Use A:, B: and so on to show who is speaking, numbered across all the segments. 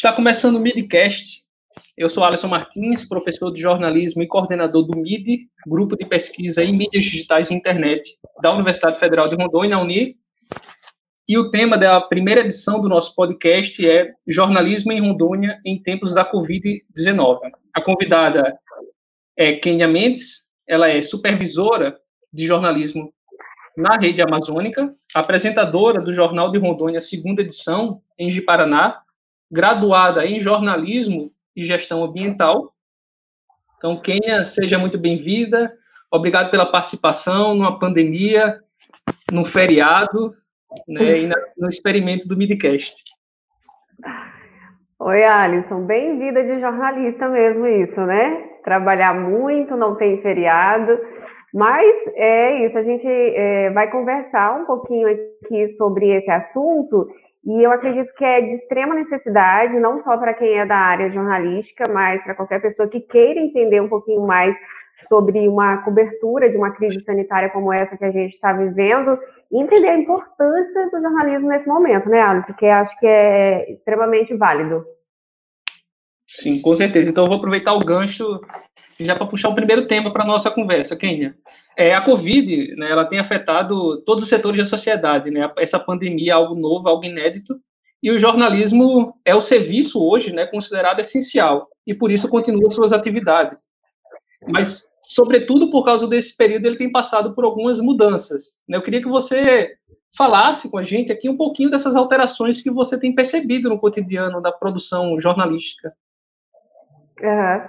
A: Está começando o Midcast. Eu sou Alisson Martins, professor de jornalismo e coordenador do MID, Grupo de Pesquisa em Mídias Digitais e Internet, da Universidade Federal de Rondônia, UNI. E o tema da primeira edição do nosso podcast é Jornalismo em Rondônia em tempos da Covid-19. A convidada é Kênia Mendes, ela é supervisora de jornalismo na Rede Amazônica, apresentadora do Jornal de Rondônia, segunda edição, em Ji-Paraná, graduada em jornalismo e gestão ambiental. Então, Kênia, seja muito bem-vinda. Obrigado pela participação numa pandemia, num feriado, né, e no experimento do Midcast.
B: Oi, Alisson, bem-vinda de jornalista mesmo isso, né? Trabalhar muito, não tem feriado, mas é isso, a gente é, vai conversar um pouquinho aqui sobre esse assunto e eu acredito que é de extrema necessidade, não só para quem é da área jornalística, mas para qualquer pessoa que queira entender um pouquinho mais sobre uma cobertura de uma crise sanitária como essa que a gente está vivendo e entender a importância do jornalismo nesse momento, né, Alice? Que acho que é extremamente válido.
A: Sim, com certeza. Então, eu vou aproveitar o gancho já para puxar o primeiro tema para a nossa conversa, Kenia. É, a Covid, né, ela tem afetado todos os setores da sociedade, né? Essa pandemia é algo novo, algo inédito, e o jornalismo é o serviço hoje, né, considerado essencial, e por isso continua suas atividades. Mas, sobretudo por causa desse período, ele tem passado por algumas mudanças. Né? Eu queria que você falasse com a gente aqui um pouquinho dessas alterações que você tem percebido no cotidiano da produção jornalística.
B: Uhum.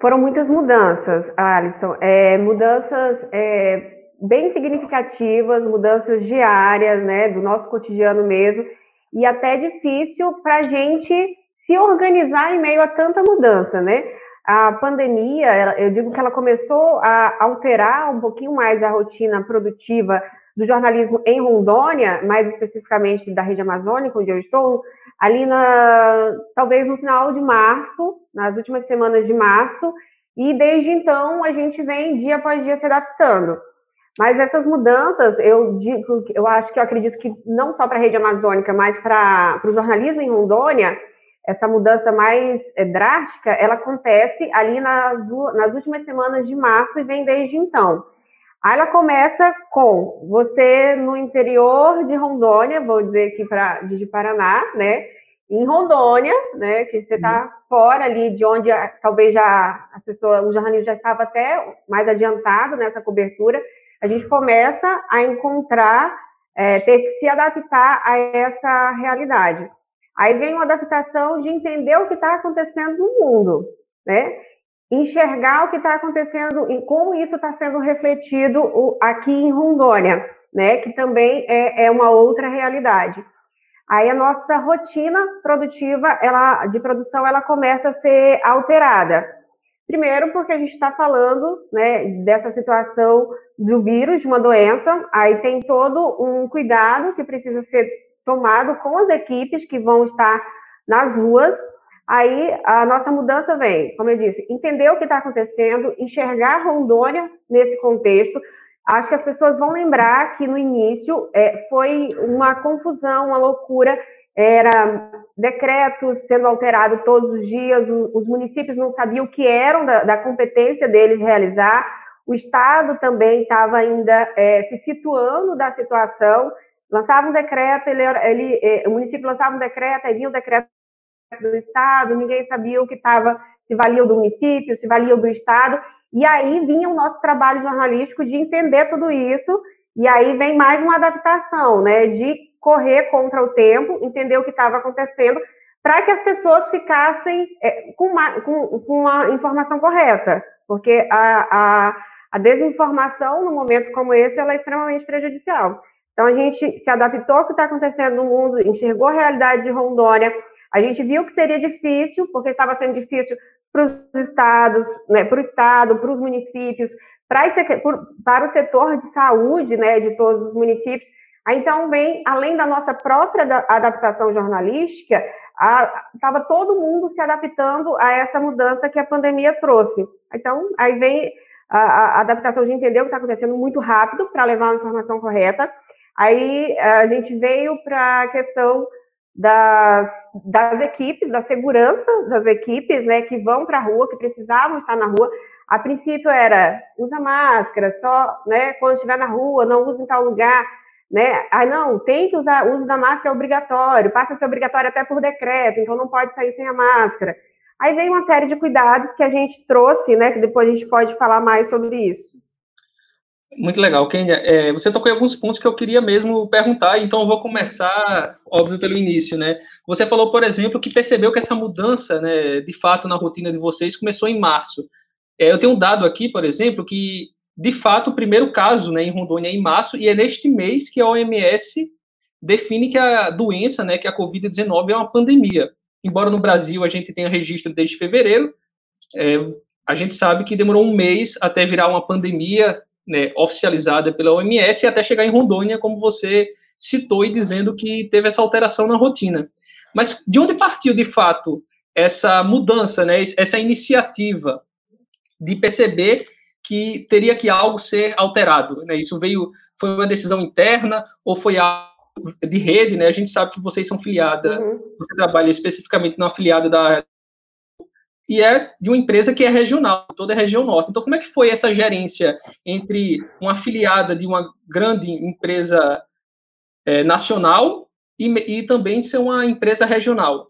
B: Foram muitas mudanças, Alisson. É, mudanças é, bem significativas, mudanças diárias, né, do nosso cotidiano mesmo, e até difícil para a gente se organizar em meio a tanta mudança, né? A pandemia, eu digo que ela começou a alterar um pouquinho mais a rotina produtiva do jornalismo em Rondônia, mais especificamente da rede amazônica, onde eu estou, ali na talvez no final de março, nas últimas semanas de março, e desde então a gente vem dia após dia se adaptando. Mas essas mudanças, eu digo, eu acho que eu acredito que não só para a rede amazônica, mas para o jornalismo em Rondônia, essa mudança mais é, drástica, ela acontece ali nas, nas últimas semanas de março e vem desde então. Aí ela começa com você no interior de Rondônia, vou dizer aqui para de Paraná, né? Em Rondônia, né? Que você está uhum. fora ali de onde talvez já a pessoa, o jornalismo já estava até mais adiantado nessa cobertura. A gente começa a encontrar, é, ter que se adaptar a essa realidade. Aí vem uma adaptação de entender o que está acontecendo no mundo, né? Enxergar o que está acontecendo e como isso está sendo refletido aqui em Rondônia, né? Que também é, é, uma outra realidade. Aí a nossa rotina produtiva, ela de produção, ela começa a ser alterada. Primeiro, porque a gente está falando né, dessa situação do vírus, de uma doença, aí tem todo um cuidado que precisa ser tomado com as equipes que vão estar nas ruas Aí a nossa mudança vem, como eu disse, entender o que está acontecendo, enxergar Rondônia nesse contexto. Acho que as pessoas vão lembrar que no início é, foi uma confusão, uma loucura, era decretos sendo alterados todos os dias, os municípios não sabiam o que eram da, da competência deles realizar, o Estado também estava ainda é, se situando da situação, lançava um decreto, ele, ele, é, o município lançava um decreto, aí vinha o decreto do Estado, ninguém sabia o que estava, se valia do município, se valia do Estado, e aí vinha o nosso trabalho jornalístico de entender tudo isso, e aí vem mais uma adaptação, né, de correr contra o tempo, entender o que estava acontecendo, para que as pessoas ficassem é, com, uma, com, com uma informação correta, porque a, a, a desinformação, num momento como esse, ela é extremamente prejudicial. Então, a gente se adaptou ao que está acontecendo no mundo, enxergou a realidade de Rondônia, a gente viu que seria difícil, porque estava sendo difícil para os estados, né, para o estado, para os municípios, para, o setor de saúde, né, de todos os municípios. Então, vem, além da nossa própria adaptação jornalística, estava todo mundo se adaptando a essa mudança que a pandemia trouxe. Então, aí vem a, a adaptação de entender o que está acontecendo muito rápido para levar uma informação correta. Aí a gente veio para a questão das, das equipes, da segurança das equipes, né, que vão para a rua, que precisavam estar na rua. A princípio era usa máscara, só, né, quando estiver na rua, não use em tal lugar, né? Ah, não, tem que usar, o uso da máscara é obrigatório, passa a ser obrigatório até por decreto, então não pode sair sem a máscara. Aí vem uma série de cuidados que a gente trouxe, né, que depois a gente pode falar mais sobre isso.
A: Muito legal, Kenia. É, você tocou em alguns pontos que eu queria mesmo perguntar, então eu vou começar, óbvio, pelo início, né? Você falou, por exemplo, que percebeu que essa mudança, né, de fato, na rotina de vocês começou em março. É, eu tenho um dado aqui, por exemplo, que, de fato, o primeiro caso né, em Rondônia é em março, e é neste mês que a OMS define que a doença, né, que a Covid-19 é uma pandemia. Embora no Brasil a gente tenha registro desde fevereiro, é, a gente sabe que demorou um mês até virar uma pandemia né, oficializada pela OMS e até chegar em Rondônia, como você citou e dizendo que teve essa alteração na rotina. Mas de onde partiu, de fato, essa mudança, né, essa iniciativa de perceber que teria que algo ser alterado? Né? Isso veio, foi uma decisão interna ou foi algo de rede? Né? A gente sabe que vocês são filiada, uhum. você trabalha especificamente na afiliada da e é de uma empresa que é regional, toda a região norte. Então, como é que foi essa gerência entre uma afiliada de uma grande empresa é, nacional e, e, também ser uma empresa regional?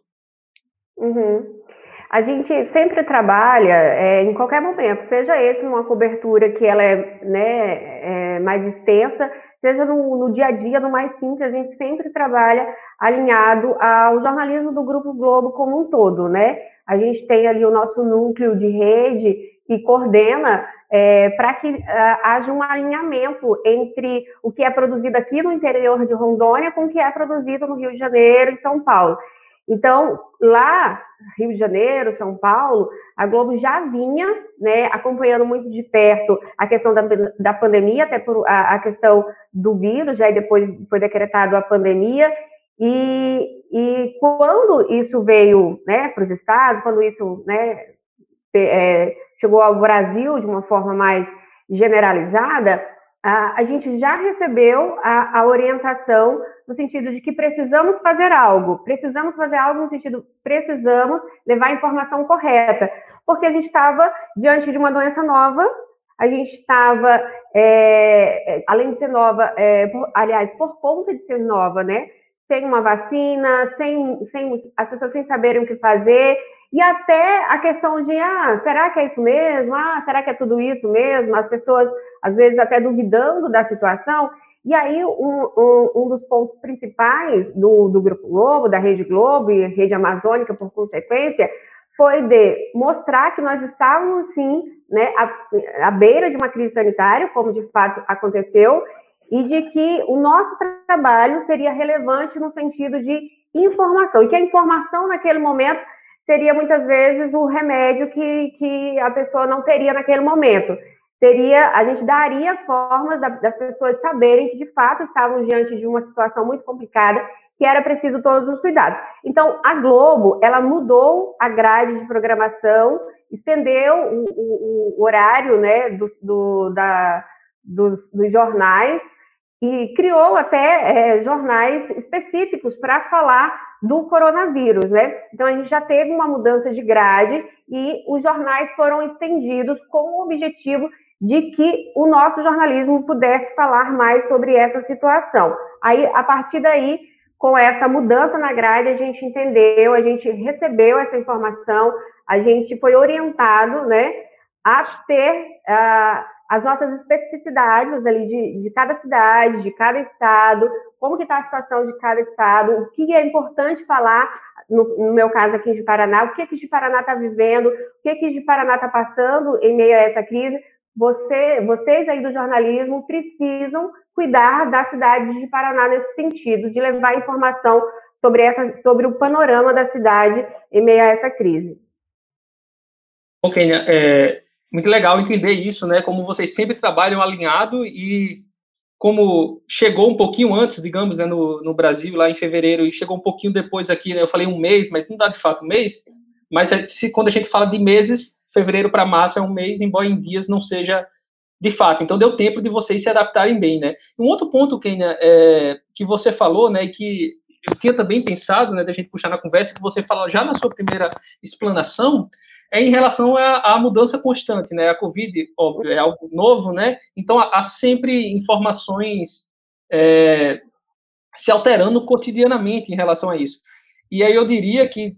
B: Uhum. A gente sempre trabalha é, em qualquer momento, seja esse uma cobertura que ela é, né, é mais extensa, seja no, no, dia a dia, no mais simples, a gente sempre trabalha alinhado ao jornalismo do Grupo Globo como um todo, né? A gente tem ali o nosso núcleo de rede que coordena é, para que uh, haja um alinhamento entre o que é produzido aqui no interior de Rondônia com o que é produzido no Rio de Janeiro e São Paulo. Então, lá, Rio de Janeiro, São Paulo, a Globo já vinha né, acompanhando muito de perto a questão da, da pandemia, até por a, a questão do vírus, já depois foi decretado a pandemia, e, e quando isso veio né, para os estados, quando isso né, é, chegou ao Brasil de uma forma mais generalizada, a, a gente já recebeu a, a, orientação no sentido de que precisamos fazer algo, precisamos fazer algo no sentido, precisamos levar a informação correta, porque a gente estava diante de uma doença nova, a gente estava, é, além de ser nova, é, por, aliás, por conta de ser nova, né? sem uma vacina, sem, sem as pessoas sem saberem o que fazer, e até a questão de, ah, será que é isso mesmo? Ah, será que é tudo isso mesmo? As pessoas, às vezes, até duvidando da situação. E aí, um, um, um dos pontos principais do, do Grupo Globo, da Rede Globo e Rede Amazônica, por consequência, foi de mostrar que nós estávamos, sim, né, à, à beira de uma crise sanitária, como de fato aconteceu, e de que o nosso trabalho seria relevante no sentido de informação, e que a informação naquele momento seria muitas vezes o remédio que, que a pessoa não teria naquele momento. Seria, a gente daria formas das pessoas saberem que de fato estavam diante de uma situação muito complicada, que era preciso todos os cuidados. Então, a Globo, ela mudou a grade de programação, estendeu o, o, o horário né, do, do, da, dos, dos jornais, e criou até é, jornais específicos para falar do coronavírus, né? Então a gente já teve uma mudança de grade e os jornais foram estendidos com o objetivo de que o nosso jornalismo pudesse falar mais sobre essa situação. Aí, a partir daí, com essa mudança na grade, a gente entendeu, a gente recebeu essa informação, a gente foi orientado, né, a ter uh, as nossas especificidades ali de, de cada cidade, de cada estado, como que está a situação de cada estado, o que é importante falar, no, no meu caso aqui de Paraná, o que que de Paraná está vivendo, o que que de Paraná está passando em meio a essa crise. Você, vocês aí do jornalismo precisam cuidar da cidade de Paraná nesse sentido, de levar informação sobre, essa, sobre o panorama da cidade em meio a essa crise.
A: Ok, é, muito legal entender isso, né? Como vocês sempre trabalham alinhado e como chegou um pouquinho antes, digamos, né, no, no Brasil, lá em fevereiro, e chegou um pouquinho depois aqui, né? Eu falei um mês, mas não dá de fato um mês. Mas é, se, quando a gente fala de meses, fevereiro para março é um mês, embora em dias não seja de fato. Então deu tempo de vocês se adaptarem bem, né? Um outro ponto, Kenia, é, que você falou, né, que eu tinha também pensado, né, da gente puxar na conversa, que você fala já na sua primeira explanação, é em relação à, à, mudança constante, né? A Covid, óbvio, é algo novo, né? Então, há, há sempre informações é, se alterando cotidianamente em relação a isso. E aí eu diria que,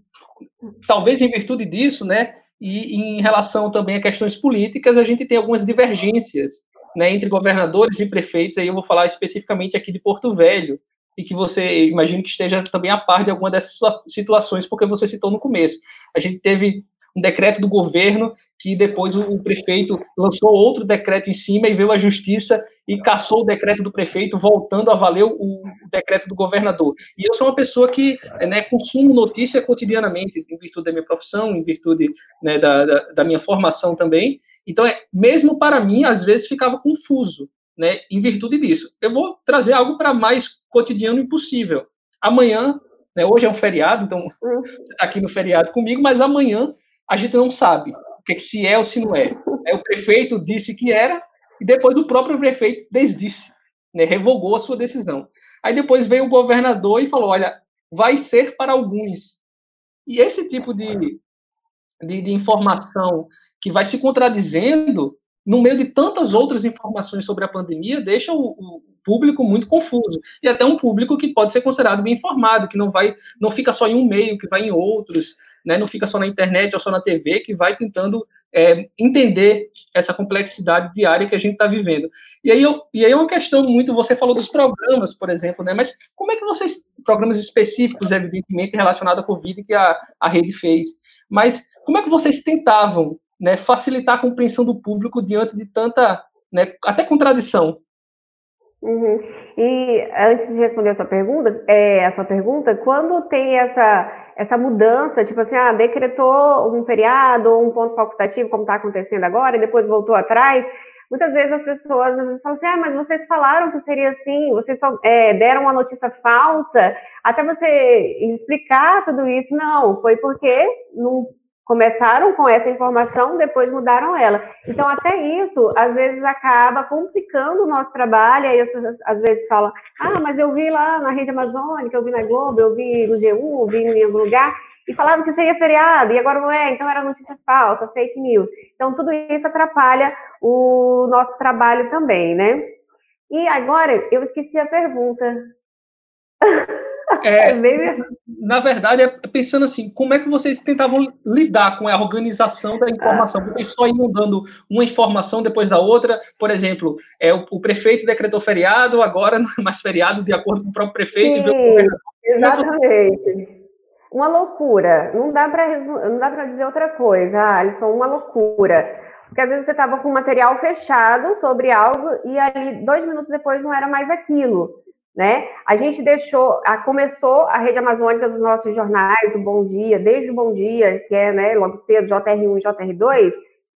A: talvez em virtude disso, né, e em relação também a questões políticas, a gente tem algumas divergências né, entre governadores e prefeitos, aí eu vou falar especificamente aqui de Porto Velho, e que você imagino que esteja também a par de alguma dessas situações, porque você citou no começo. A gente teve um decreto do governo que depois o, prefeito lançou outro decreto em cima e veio a justiça e caçou o decreto do prefeito, voltando a valer o, decreto do governador. E eu sou uma pessoa que né, consumo notícia cotidianamente, em virtude da minha profissão, em virtude né, da, da, da, minha formação também. Então, é, mesmo para mim, às vezes ficava confuso, né, em virtude disso. Eu vou trazer algo para mais cotidiano impossível. Amanhã, né, hoje é um feriado, então hum. está aqui no feriado comigo, mas amanhã a gente não sabe o que, é que se é ou se não é. O prefeito disse que era, e depois o próprio prefeito desdisse, né, revogou a sua decisão. Aí depois veio o governador e falou: olha, vai ser para alguns. E esse tipo de, de, de informação que vai se contradizendo no meio de tantas outras informações sobre a pandemia, deixa o, o, público muito confuso e até um público que pode ser considerado bem informado, que não vai, não fica só em um meio, que vai em outros, né, não fica só na internet ou só na TV, que vai tentando é, entender essa complexidade diária que a gente está vivendo. E aí, eu, e aí é uma questão muito, você falou dos programas, por exemplo, né, mas como é que vocês, programas específicos, evidentemente, relacionados à Covid que a, a rede fez, mas como é que vocês tentavam né, facilitar a compreensão do público diante de tanta, né, até contradição?
B: Uhum. E antes de responder a sua pergunta, é, a sua pergunta, quando tem essa essa mudança, tipo assim, ah, decretou um feriado ou um ponto facultativo, como está acontecendo agora, e depois voltou atrás, muitas vezes as pessoas às vezes falam assim, ah, mas vocês falaram que seria assim, vocês só é, deram uma notícia falsa, até você explicar tudo isso, não, foi porque não começaram com essa informação, depois mudaram ela. Então, até isso, às vezes, acaba complicando o nosso trabalho, aí as pessoas, às vezes, falam, ah, mas eu vi lá na Rede Amazônica, eu vi na Globo, eu vi no G1, eu vi em algum lugar, e falavam que seria feriado, e agora não é, então era notícia falsa, fake news. Então, tudo isso atrapalha o nosso trabalho também, né? E agora, eu esqueci a pergunta.
A: É, é na verdade, é pensando assim, como é que vocês tentavam lidar com a organização da informação? Porque só iam dando uma informação depois da outra. Por exemplo, é, o, o prefeito decretou feriado, agora não é mais feriado, de acordo com o próprio prefeito.
B: Sim, exatamente. Uma loucura. Não dá para dizer outra coisa, Alisson, uma loucura. Porque às vezes você estava com material fechado sobre algo e ali, dois minutos depois, não era mais aquilo né? A gente deixou, a, começou a rede amazônica dos nossos jornais, o Bom Dia, desde o Bom Dia, que é, né, logo cedo, JR1 e JR2,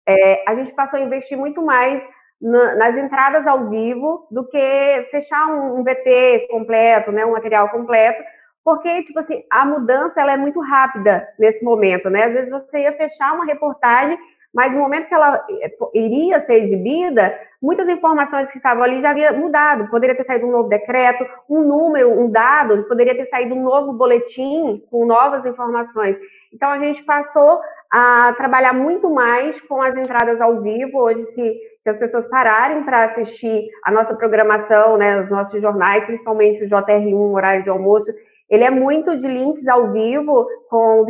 B: é, a gente passou a investir muito mais na, nas entradas ao vivo do que fechar um, um VT completo, né, um material completo, porque, tipo assim, a mudança, ela é muito rápida nesse momento, né? Às vezes você ia fechar uma reportagem mas no momento que ela eh, iria ser exibida, muitas informações que estavam ali já havia mudado. Poderia ter saído um novo decreto, um número, um dado, poderia ter saído um novo boletim com novas informações. Então a gente passou a trabalhar muito mais com as entradas ao vivo. Hoje, se, se as pessoas pararem para assistir a nossa programação, né, os nossos jornais, principalmente o JR1, horário de almoço, ele é muito de links ao vivo com os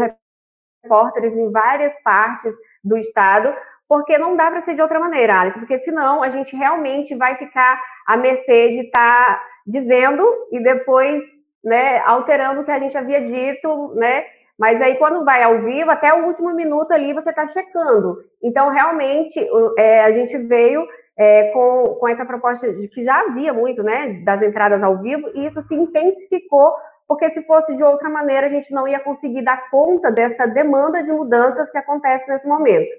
B: repórteres em várias partes do Estado, porque não dá para ser de outra maneira, Alice, porque senão a gente realmente vai ficar à mercê de estar tá dizendo e depois né, alterando o que a gente havia dito, né? Mas aí, quando vai ao vivo, até o último minuto ali você está checando. Então, realmente, é, a gente veio é, com, com essa proposta de que já havia muito, né, das entradas ao vivo, e isso se intensificou porque se fosse de outra maneira, a gente não ia conseguir dar conta dessa demanda de mudanças que acontece nesse momento.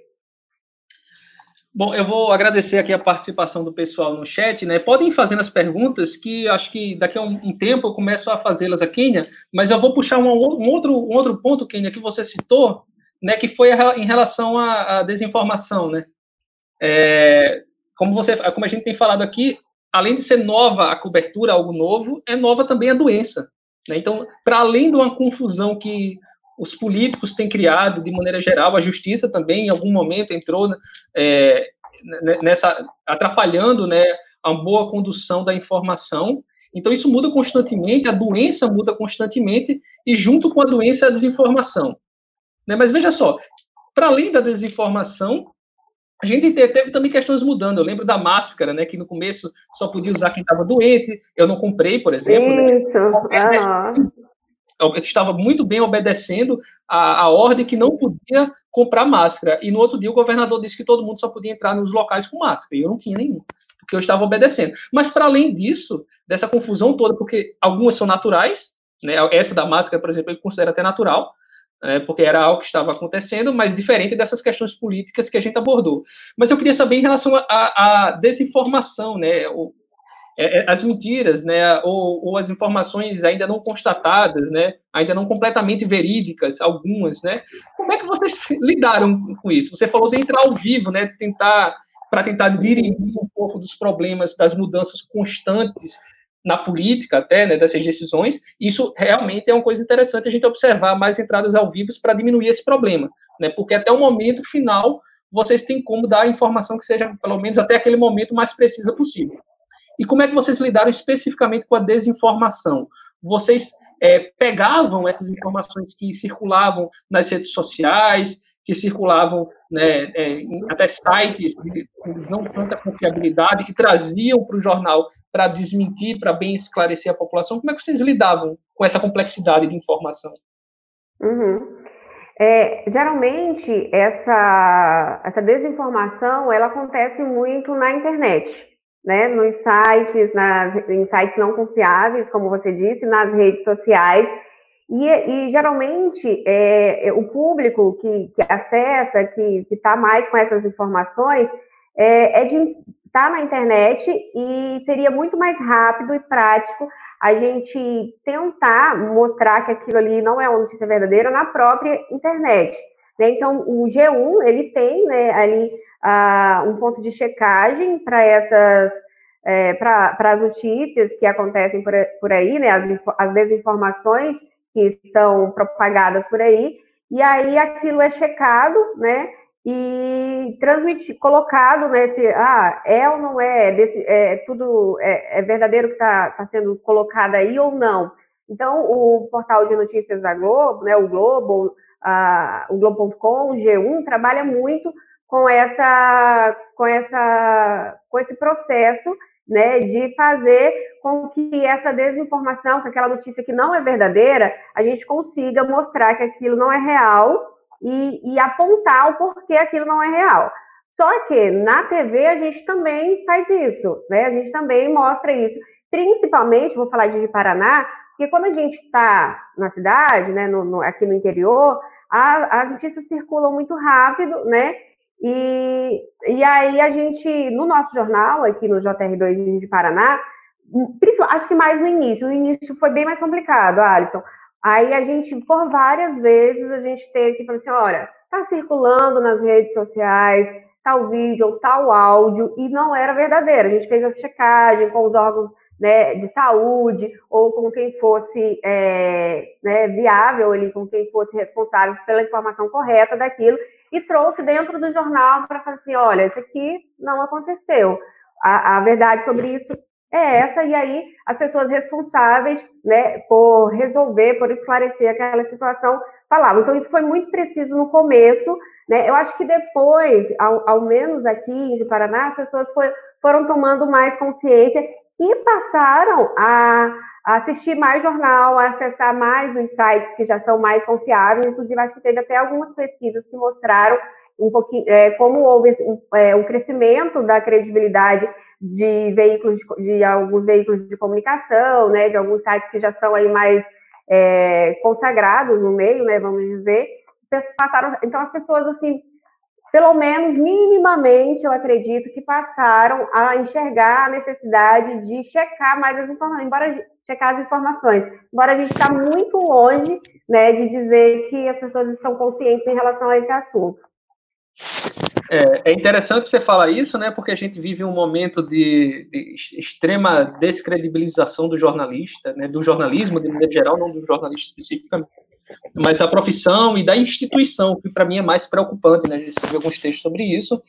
A: Bom, eu vou agradecer aqui a participação do pessoal no chat, né? Podem fazendo as perguntas, que acho que daqui a um, um tempo eu começo a fazê-las a Kênia, mas eu vou puxar um, um, outro, um outro ponto, Kênia, que você citou, né? Que foi a, em relação à, à desinformação, né? É, como, você, como a gente tem falado aqui, além de ser nova a cobertura, algo novo, é nova também a doença? Então, para além de uma confusão que os políticos têm criado de maneira geral, a justiça também em algum momento entrou é, nessa atrapalhando né, a boa condução da informação. Então, isso muda constantemente, a doença muda constantemente, e junto com a doença, a desinformação. Né? Mas veja só, para além da desinformação, a gente teve também questões mudando. Eu lembro da máscara, né? Que no começo só podia usar quem estava doente. Eu não comprei, por exemplo. Né? Isso. Né? Eu estava muito bem obedecendo a, a ordem que não podia comprar máscara. E no outro dia o governador disse que todo mundo só podia entrar nos locais com máscara. E eu não tinha nenhum, porque eu estava obedecendo. Mas para além disso, dessa confusão toda, porque algumas são naturais, né? Essa da máscara, por exemplo, eu considero até natural né, porque era algo que estava acontecendo, mas diferente dessas questões políticas que a gente abordou. Mas eu queria saber em relação à desinformação, né, ou, é, é, as mentiras, né, ou, ou, as informações ainda não constatadas, né, ainda não completamente verídicas, algumas, né. Como é que vocês lidaram com isso? Você falou de entrar ao vivo, né, tentar para tentar dirimir um pouco dos problemas das mudanças constantes na política até, né, dessas decisões, isso realmente é uma coisa interessante a gente observar mais entradas ao vivo para diminuir esse problema, né, porque até o momento final vocês têm como dar a informação que seja, pelo menos até aquele momento, mais precisa possível. E como é que vocês lidaram especificamente com a desinformação? Vocês é, pegavam essas informações que circulavam nas redes sociais, que circulavam né, é, até sites de não tanta confiabilidade e traziam para o jornal para desmentir, para bem esclarecer a população? Como é que vocês lidavam com essa complexidade de informação?
B: Uhum. É, geralmente, essa, essa desinformação, ela acontece muito na internet, né? Nos sites, nas, em sites não confiáveis, como você disse, nas redes sociais, e, e geralmente é, o público que, que acessa, que está mais com essas informações, é, é de está na internet e seria muito mais rápido e prático a gente tentar mostrar que aquilo ali não é uma notícia verdadeira na própria internet. Né? Então, o G1 ele tem né, ali uh, um ponto de checagem para essas é, para as notícias que acontecem por, por aí, né, as, as desinformações que são propagadas por aí, e aí aquilo é checado, né, e transmitir, colocado nesse, ah, é ou não é, desse, é tudo é, é verdadeiro que está tá sendo colocado aí ou não. Então, o portal de notícias da Globo, né, o Globo, a, o Globo.com, o G1, trabalha muito com essa, com essa, com esse processo, né, de fazer com que essa desinformação, que aquela notícia que não é verdadeira, a gente consiga mostrar que aquilo não é real e, e apontar o porquê aquilo não é real. Só que na TV a gente também faz isso, né? A gente também mostra isso. Principalmente, vou falar de Paraná, porque quando a gente está na cidade, né, no, no, aqui no interior, a, as notícias circulam muito rápido, né? E, e aí a gente, no nosso jornal, aqui no JR2 de Paraná, acho que mais no início, o início foi bem mais complicado, Alisson. Aí a gente, por várias vezes, a gente teve que falar assim, olha, tá circulando nas redes sociais tal vídeo ou tal áudio e não era verdadeiro. A gente fez a checagem com os órgãos né, de saúde ou com quem fosse é, né, viável ali, com quem fosse responsável pela informação correta daquilo e trouxe dentro do jornal para falar assim, olha, isso aqui não aconteceu. A, a verdade sobre isso é essa, e aí as pessoas responsáveis né, por resolver, por esclarecer aquela situação falavam. Então, isso foi muito preciso no começo, né? Eu acho que depois, ao, ao menos aqui em Paraná, as pessoas foi, foram tomando mais consciência e passaram a, a, assistir mais jornal, a acessar mais os sites que já são mais confiáveis. Inclusive, acho que teve até algumas pesquisas que mostraram um pouquinho é, como houve um, é, um crescimento da credibilidade de veículos, de alguns veículos de comunicação, né, de alguns sites que já são aí mais é, consagrados no meio, né, vamos dizer, passaram, então as pessoas, assim, pelo menos minimamente, eu acredito que passaram a enxergar a necessidade de checar mais as informações, embora checar as informações, embora a gente está muito longe, né, de dizer que as pessoas estão conscientes em relação a esse assunto.
A: É, é, interessante você falar isso, né? Porque a gente vive um momento de, de, extrema descredibilização do jornalista, né? Do jornalismo de maneira geral, não do jornalista especificamente, mas da profissão e da instituição, que para mim é mais preocupante, né? A gente viu alguns textos sobre isso.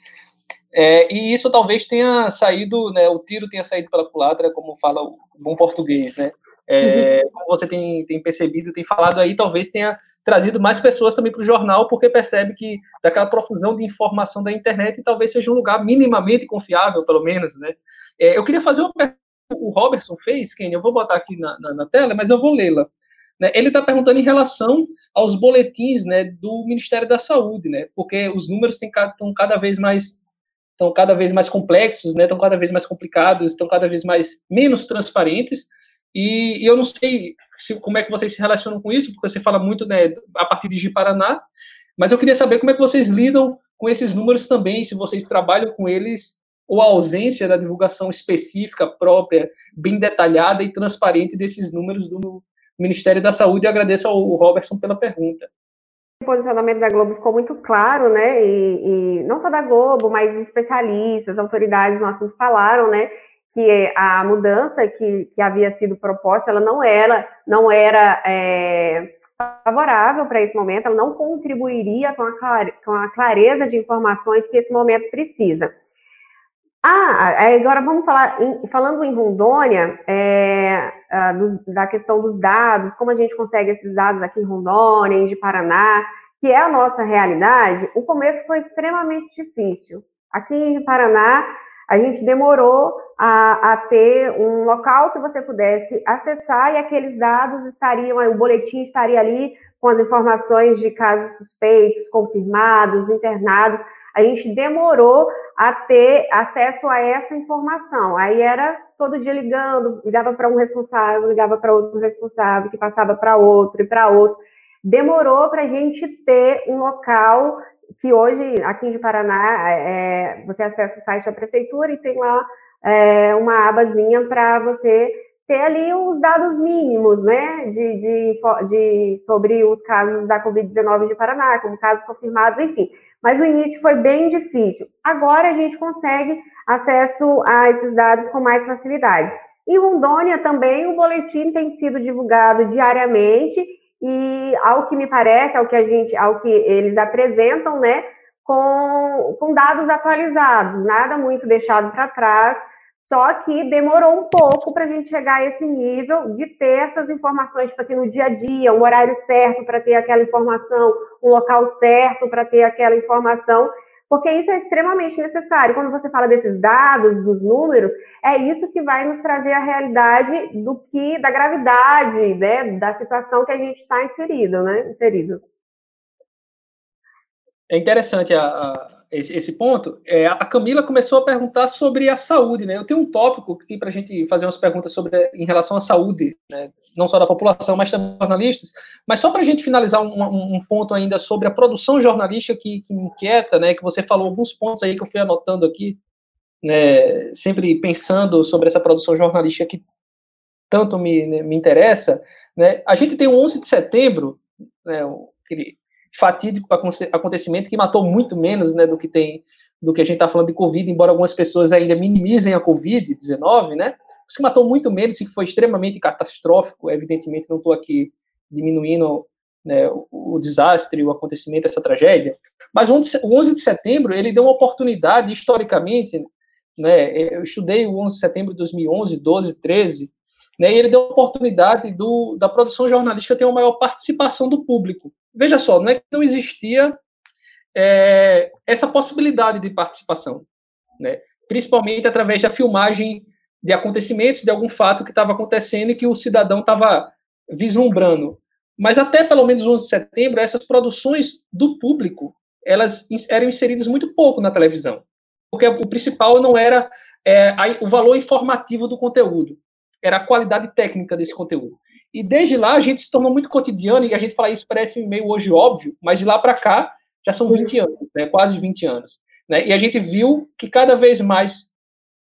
A: É, e isso talvez tenha saído, né? O tiro tenha saído pela culatra, como fala o bom português, né? É, uhum. Como você tem, tem percebido, tem falado aí, talvez tenha trazido mais pessoas também para o jornal, porque percebe que daquela profusão de informação da internet talvez seja um lugar minimamente confiável, pelo menos, né? É, eu queria fazer uma pergunta que o Robertson fez, Kenny, eu vou botar aqui na, na, na tela, mas eu vou lê-la. Né? Ele está perguntando em relação aos boletins né, do Ministério da Saúde, né? Porque os números estão cada vez mais estão cada vez mais complexos, né? Estão cada vez mais complicados, estão cada vez mais menos transparentes. E, e eu não sei se, como é que vocês se relacionam com isso, porque você fala muito né, a partir de Paraná, mas eu queria saber como é que vocês lidam com esses números também, se vocês trabalham com eles ou a ausência da divulgação específica, própria, bem detalhada e transparente desses números do Ministério da Saúde. Eu agradeço ao Robertson pela pergunta.
B: O posicionamento da Globo ficou muito claro, né? E, e não só da Globo, mas especialistas, autoridades no assunto falaram, né? que a mudança que, que havia sido proposta, ela não era, não era é, favorável para esse momento, ela não contribuiria com a, com a clareza de informações que esse momento precisa. Ah, agora vamos falar, falando em Rondônia, é, da questão dos dados, como a gente consegue esses dados aqui em Rondônia, em de Paraná, que é a nossa realidade, o começo foi extremamente difícil. Aqui em Paraná, a gente demorou a, a, ter um local que você pudesse acessar e aqueles dados estariam, o boletim estaria ali com as informações de casos suspeitos, confirmados, internados. A gente demorou a ter acesso a essa informação. Aí era todo dia ligando, ligava para um responsável, ligava para outro responsável, que passava para outro e para outro. Demorou para a gente ter um local que hoje, aqui de Paraná, é, você acessa o site da prefeitura e tem lá é, uma abazinha para você ter ali os dados mínimos, né, de, de, de sobre os casos da Covid-19 de Paraná, como casos confirmados, enfim. Mas o início foi bem difícil. Agora a gente consegue acesso a esses dados com mais facilidade. Em Rondônia também o boletim tem sido divulgado diariamente e ao que me parece, ao que a gente, ao que eles apresentam, né, com, com dados atualizados, nada muito deixado para trás, só que demorou um pouco para a gente chegar a esse nível de ter essas informações, tipo assim, no dia a dia, um horário certo para ter aquela informação, um local certo para ter aquela informação porque isso é extremamente necessário. Quando você fala desses dados, dos números, é isso que vai nos trazer a realidade do que, da gravidade, né, da situação que a gente está inserido, né, inserido.
A: É interessante a esse, esse, ponto. É, a Camila começou a perguntar sobre a saúde, né? Eu tenho um tópico aqui para a gente fazer umas perguntas sobre em relação à saúde, né? não só da população, mas também jornalistas. Mas só para a gente finalizar um, um, ponto ainda sobre a produção jornalística que, que, me inquieta, né? Que você falou alguns pontos aí que eu fui anotando aqui, né? Sempre pensando sobre essa produção jornalística que tanto me, né, me interessa, né? A gente tem o 11 de setembro, né? Aquele fatídico acontecimento que matou muito menos, né? Do que tem do que a gente está falando de Covid, embora algumas pessoas ainda minimizem a Covid-19, né? Isso que matou muito menos, que foi extremamente catastrófico, evidentemente não estou aqui diminuindo né, o, o, desastre, o acontecimento, essa tragédia, mas o 11 de setembro, ele deu uma oportunidade, historicamente, né, eu estudei o 11 de setembro de 2011, 12, 13, né, e ele deu a oportunidade do, da produção jornalística ter uma maior participação do público. Veja só, não é que não existia é, essa possibilidade de participação, né, principalmente através da filmagem de acontecimentos, de algum fato que estava acontecendo e que o cidadão estava vislumbrando. Mas até pelo menos 11 de setembro, essas produções do público, elas eram inseridas muito pouco na televisão. Porque o principal não era é, o valor informativo do conteúdo, era a qualidade técnica desse conteúdo. E desde lá a gente se tornou muito cotidiano, e a gente fala isso parece meio hoje óbvio, mas de lá para cá já são 20 anos, né, quase 20 anos. Né, e a gente viu que cada vez mais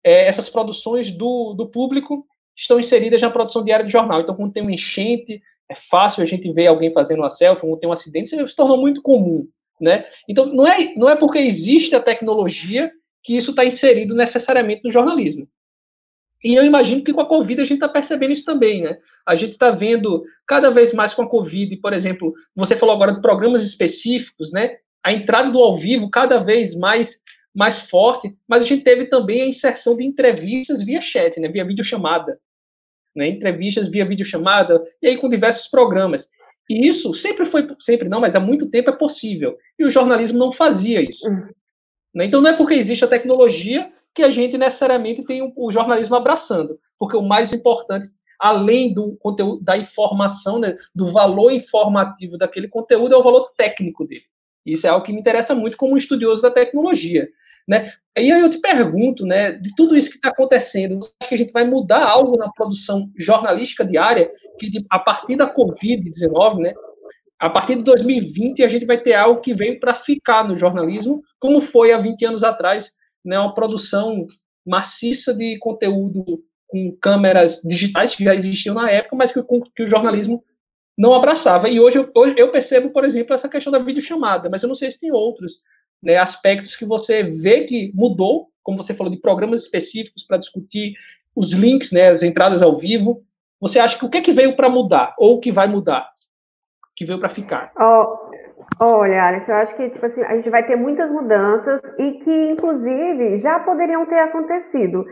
A: é, essas produções do, do público estão inseridas na produção diária de jornal. Então, quando tem uma enchente, é fácil a gente ver alguém fazendo uma selfie, quando tem um acidente, isso se tornou muito comum. Né? Então, não é, não é porque existe a tecnologia que isso está inserido necessariamente no jornalismo. E eu imagino que com a Covid a gente está percebendo isso também, né? A gente está vendo cada vez mais com a Covid, por exemplo, você falou agora de programas específicos, né? A entrada do ao vivo cada vez mais mais forte, mas a gente teve também a inserção de entrevistas via chat, né? Via videochamada, né? Entrevistas via videochamada e aí com diversos programas. E isso sempre foi, sempre não, mas há muito tempo é possível. E o jornalismo não fazia isso. Uhum. Né? Então não é porque existe a tecnologia que a gente necessariamente tem o, jornalismo abraçando, porque o mais importante, além do conteúdo, da informação, né, do valor informativo daquele conteúdo, é o valor técnico dele. Isso é algo que me interessa muito como estudioso da tecnologia. Né? E aí eu te pergunto, né, de tudo isso que está acontecendo, você acha que a gente vai mudar algo na produção jornalística diária, que a partir da Covid-19, né, a partir de 2020 a gente vai ter algo que veio para ficar no jornalismo, como foi há 20 anos atrás, né, uma produção maciça de conteúdo com câmeras digitais que já existiam na época, mas que, que o jornalismo não abraçava. E hoje eu, hoje eu percebo, por exemplo, essa questão da videochamada, mas eu não sei se tem outros né, aspectos que você vê que mudou, como você falou, de programas específicos para discutir os links, né, as entradas ao vivo. Você acha que o que, é que veio para mudar ou que vai mudar? Que veio para ficar?
B: Oh, olha, Alex, eu acho que tipo assim, a gente vai ter muitas mudanças e que, inclusive, já poderiam ter acontecido.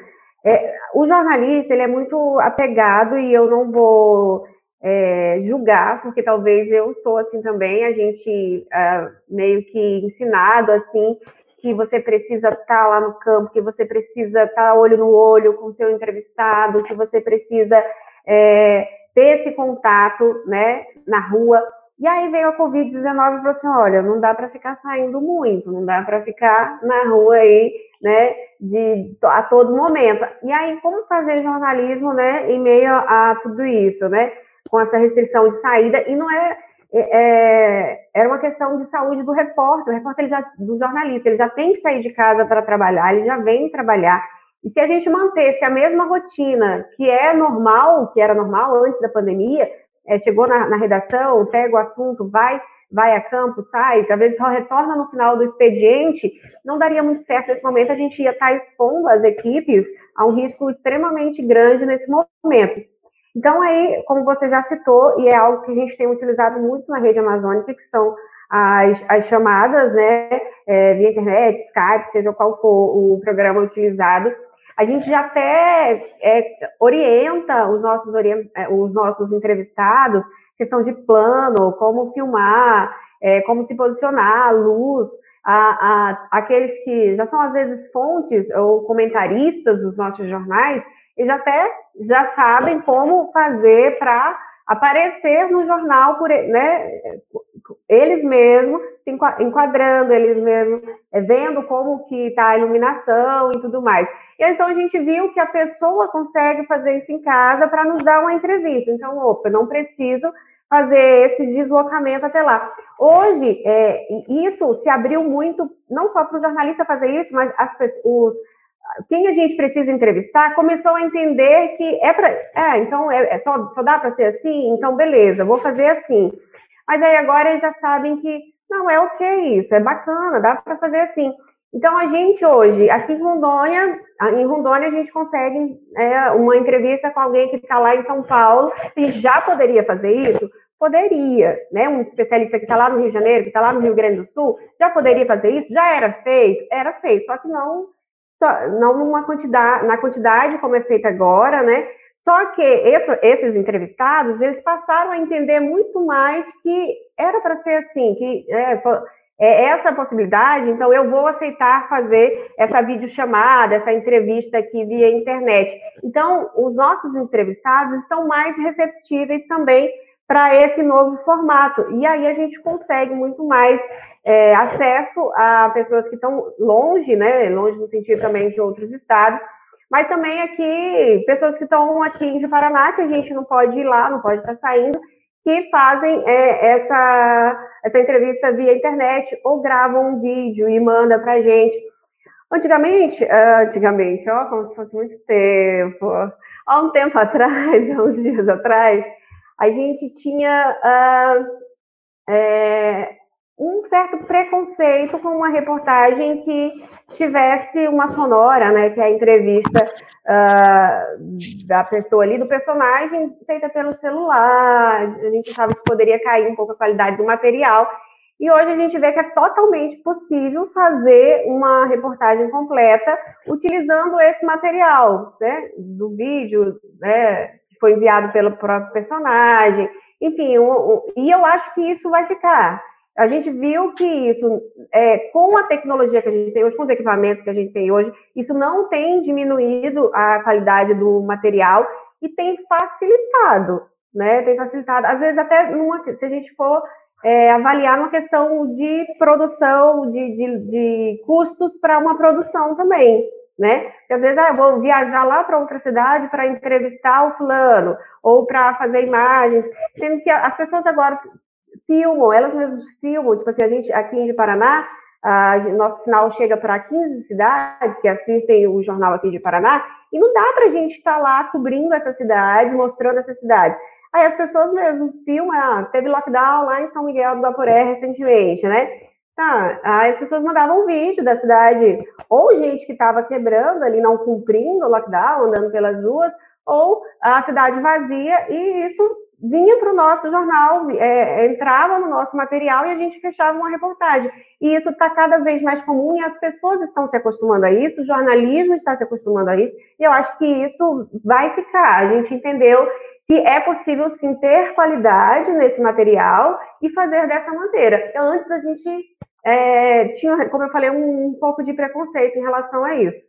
B: É, o jornalista ele é muito apegado e eu não vou é, julgar, porque talvez eu sou assim também, a gente é, meio que ensinado assim, que você precisa estar tá lá no campo, que você precisa estar tá olho no olho com seu entrevistado, que você precisa é, ter esse contato né, na rua. E aí veio a Covid-19 e falou assim: olha, não dá para ficar saindo muito, não dá para ficar na rua aí, né, de, a todo momento. E aí, como fazer jornalismo, né, em meio a, tudo isso, né? com essa restrição de saída, e não é, é, é, era uma questão de saúde do repórter, o repórter ele já, do jornalista, ele já tem que sair de casa para trabalhar, ele já vem trabalhar, e se a gente mantesse a mesma rotina que é normal, que era normal antes da pandemia, é, chegou na, na, redação, pega o assunto, vai, vai a campo, sai, talvez só retorna no final do expediente, não daria muito certo nesse momento, a gente ia estar expondo as equipes a um risco extremamente grande nesse momento. Então, aí, como você já citou, e é algo que a gente tem utilizado muito na rede amazônica, que são as, as chamadas, né, é, via internet, Skype, seja qual for o programa utilizado, a gente já até é, orienta os nossos, é, os nossos entrevistados, questão de plano, como filmar, é, como se posicionar, a luz, a, a, aqueles que já são às vezes fontes ou comentaristas dos nossos jornais, eles até já sabem como fazer para aparecer no jornal por né, eles mesmos se enquadrando, eles mesmos é, vendo como que está a iluminação e tudo mais. E então a gente viu que a pessoa consegue fazer isso em casa para nos dar uma entrevista. Então, opa, não preciso fazer esse deslocamento até lá. Hoje, é, isso se abriu muito, não só para o jornalista fazer isso, mas as pessoas, quem a gente precisa entrevistar começou a entender que é para. É, então é, é só, só dá para ser assim? Então, beleza, vou fazer assim. Mas aí agora eles já sabem que não é o que isso, é bacana, dá para fazer assim. Então, a gente hoje, aqui em Rondônia, em Rondônia, a gente consegue é, uma entrevista com alguém que está lá em São Paulo. Gente já poderia fazer isso? Poderia, né? Um especialista que está lá no Rio de Janeiro, que está lá no Rio Grande do Sul, já poderia fazer isso? Já era feito? Era feito, só que não só, não numa quantidade, na quantidade como é feito agora, né? Só que esse, esses entrevistados, eles passaram a entender muito mais que era para ser assim, que é, só, é essa possibilidade, então eu vou aceitar fazer essa videochamada, essa entrevista aqui via internet. Então, os nossos entrevistados estão mais receptíveis também para esse novo formato. E aí a gente consegue muito mais é, acesso a pessoas que estão longe, né? Longe no sentido também de outros estados, mas também aqui, pessoas que estão aqui em Paraná, que a gente não pode ir lá, não pode estar saindo, que fazem é, essa, essa entrevista via internet ou gravam um vídeo e manda para a gente. Antigamente, ah, antigamente, ó, como se fosse muito tempo, há um tempo atrás, há uns dias atrás, a gente tinha uh, é, um certo preconceito com uma reportagem que tivesse uma sonora, né, que é a entrevista uh, da pessoa ali, do personagem, feita pelo celular, a gente sabe que poderia cair um pouco a qualidade do material, e hoje a gente vê que é totalmente possível fazer uma reportagem completa utilizando esse material, né, do vídeo, né, que foi enviado pelo próprio personagem, enfim, um, um, e eu acho que isso vai ficar a gente viu que isso, é, com a tecnologia que a gente tem hoje, com os equipamentos que a gente tem hoje, isso não tem diminuído a qualidade do material e tem facilitado, né? Tem facilitado, às vezes até numa, se a gente for é, avaliar uma questão de produção, de, de, de custos para uma produção também, né? Porque às vezes ah, eu vou viajar lá para outra cidade para entrevistar o fulano ou para fazer imagens, sendo que as pessoas agora filmam, elas mesmas filmam, tipo assim, a gente aqui em Paraná, a, nosso sinal chega para 15 cidades que assistem o jornal aqui de Paraná, e não dá para a gente estar tá lá cobrindo essas cidades, mostrando essas cidades. Aí as pessoas mesmo filmam, ah, teve lockdown lá em São Miguel do Guaporé recentemente, né? Tá, aí as pessoas mandavam vídeo da cidade, ou gente que estava quebrando ali, não cumprindo o lockdown, andando pelas ruas, ou a cidade vazia, e isso vinha para o nosso jornal, é, entrava no nosso material e a gente fechava uma reportagem. E isso está cada vez mais comum e as pessoas estão se acostumando a isso, o jornalismo está se acostumando a isso, e eu acho que isso vai ficar. A gente entendeu que é possível sim ter qualidade nesse material e fazer dessa maneira. Então, antes a gente é, tinha, como eu falei, um, um pouco de preconceito em relação a isso.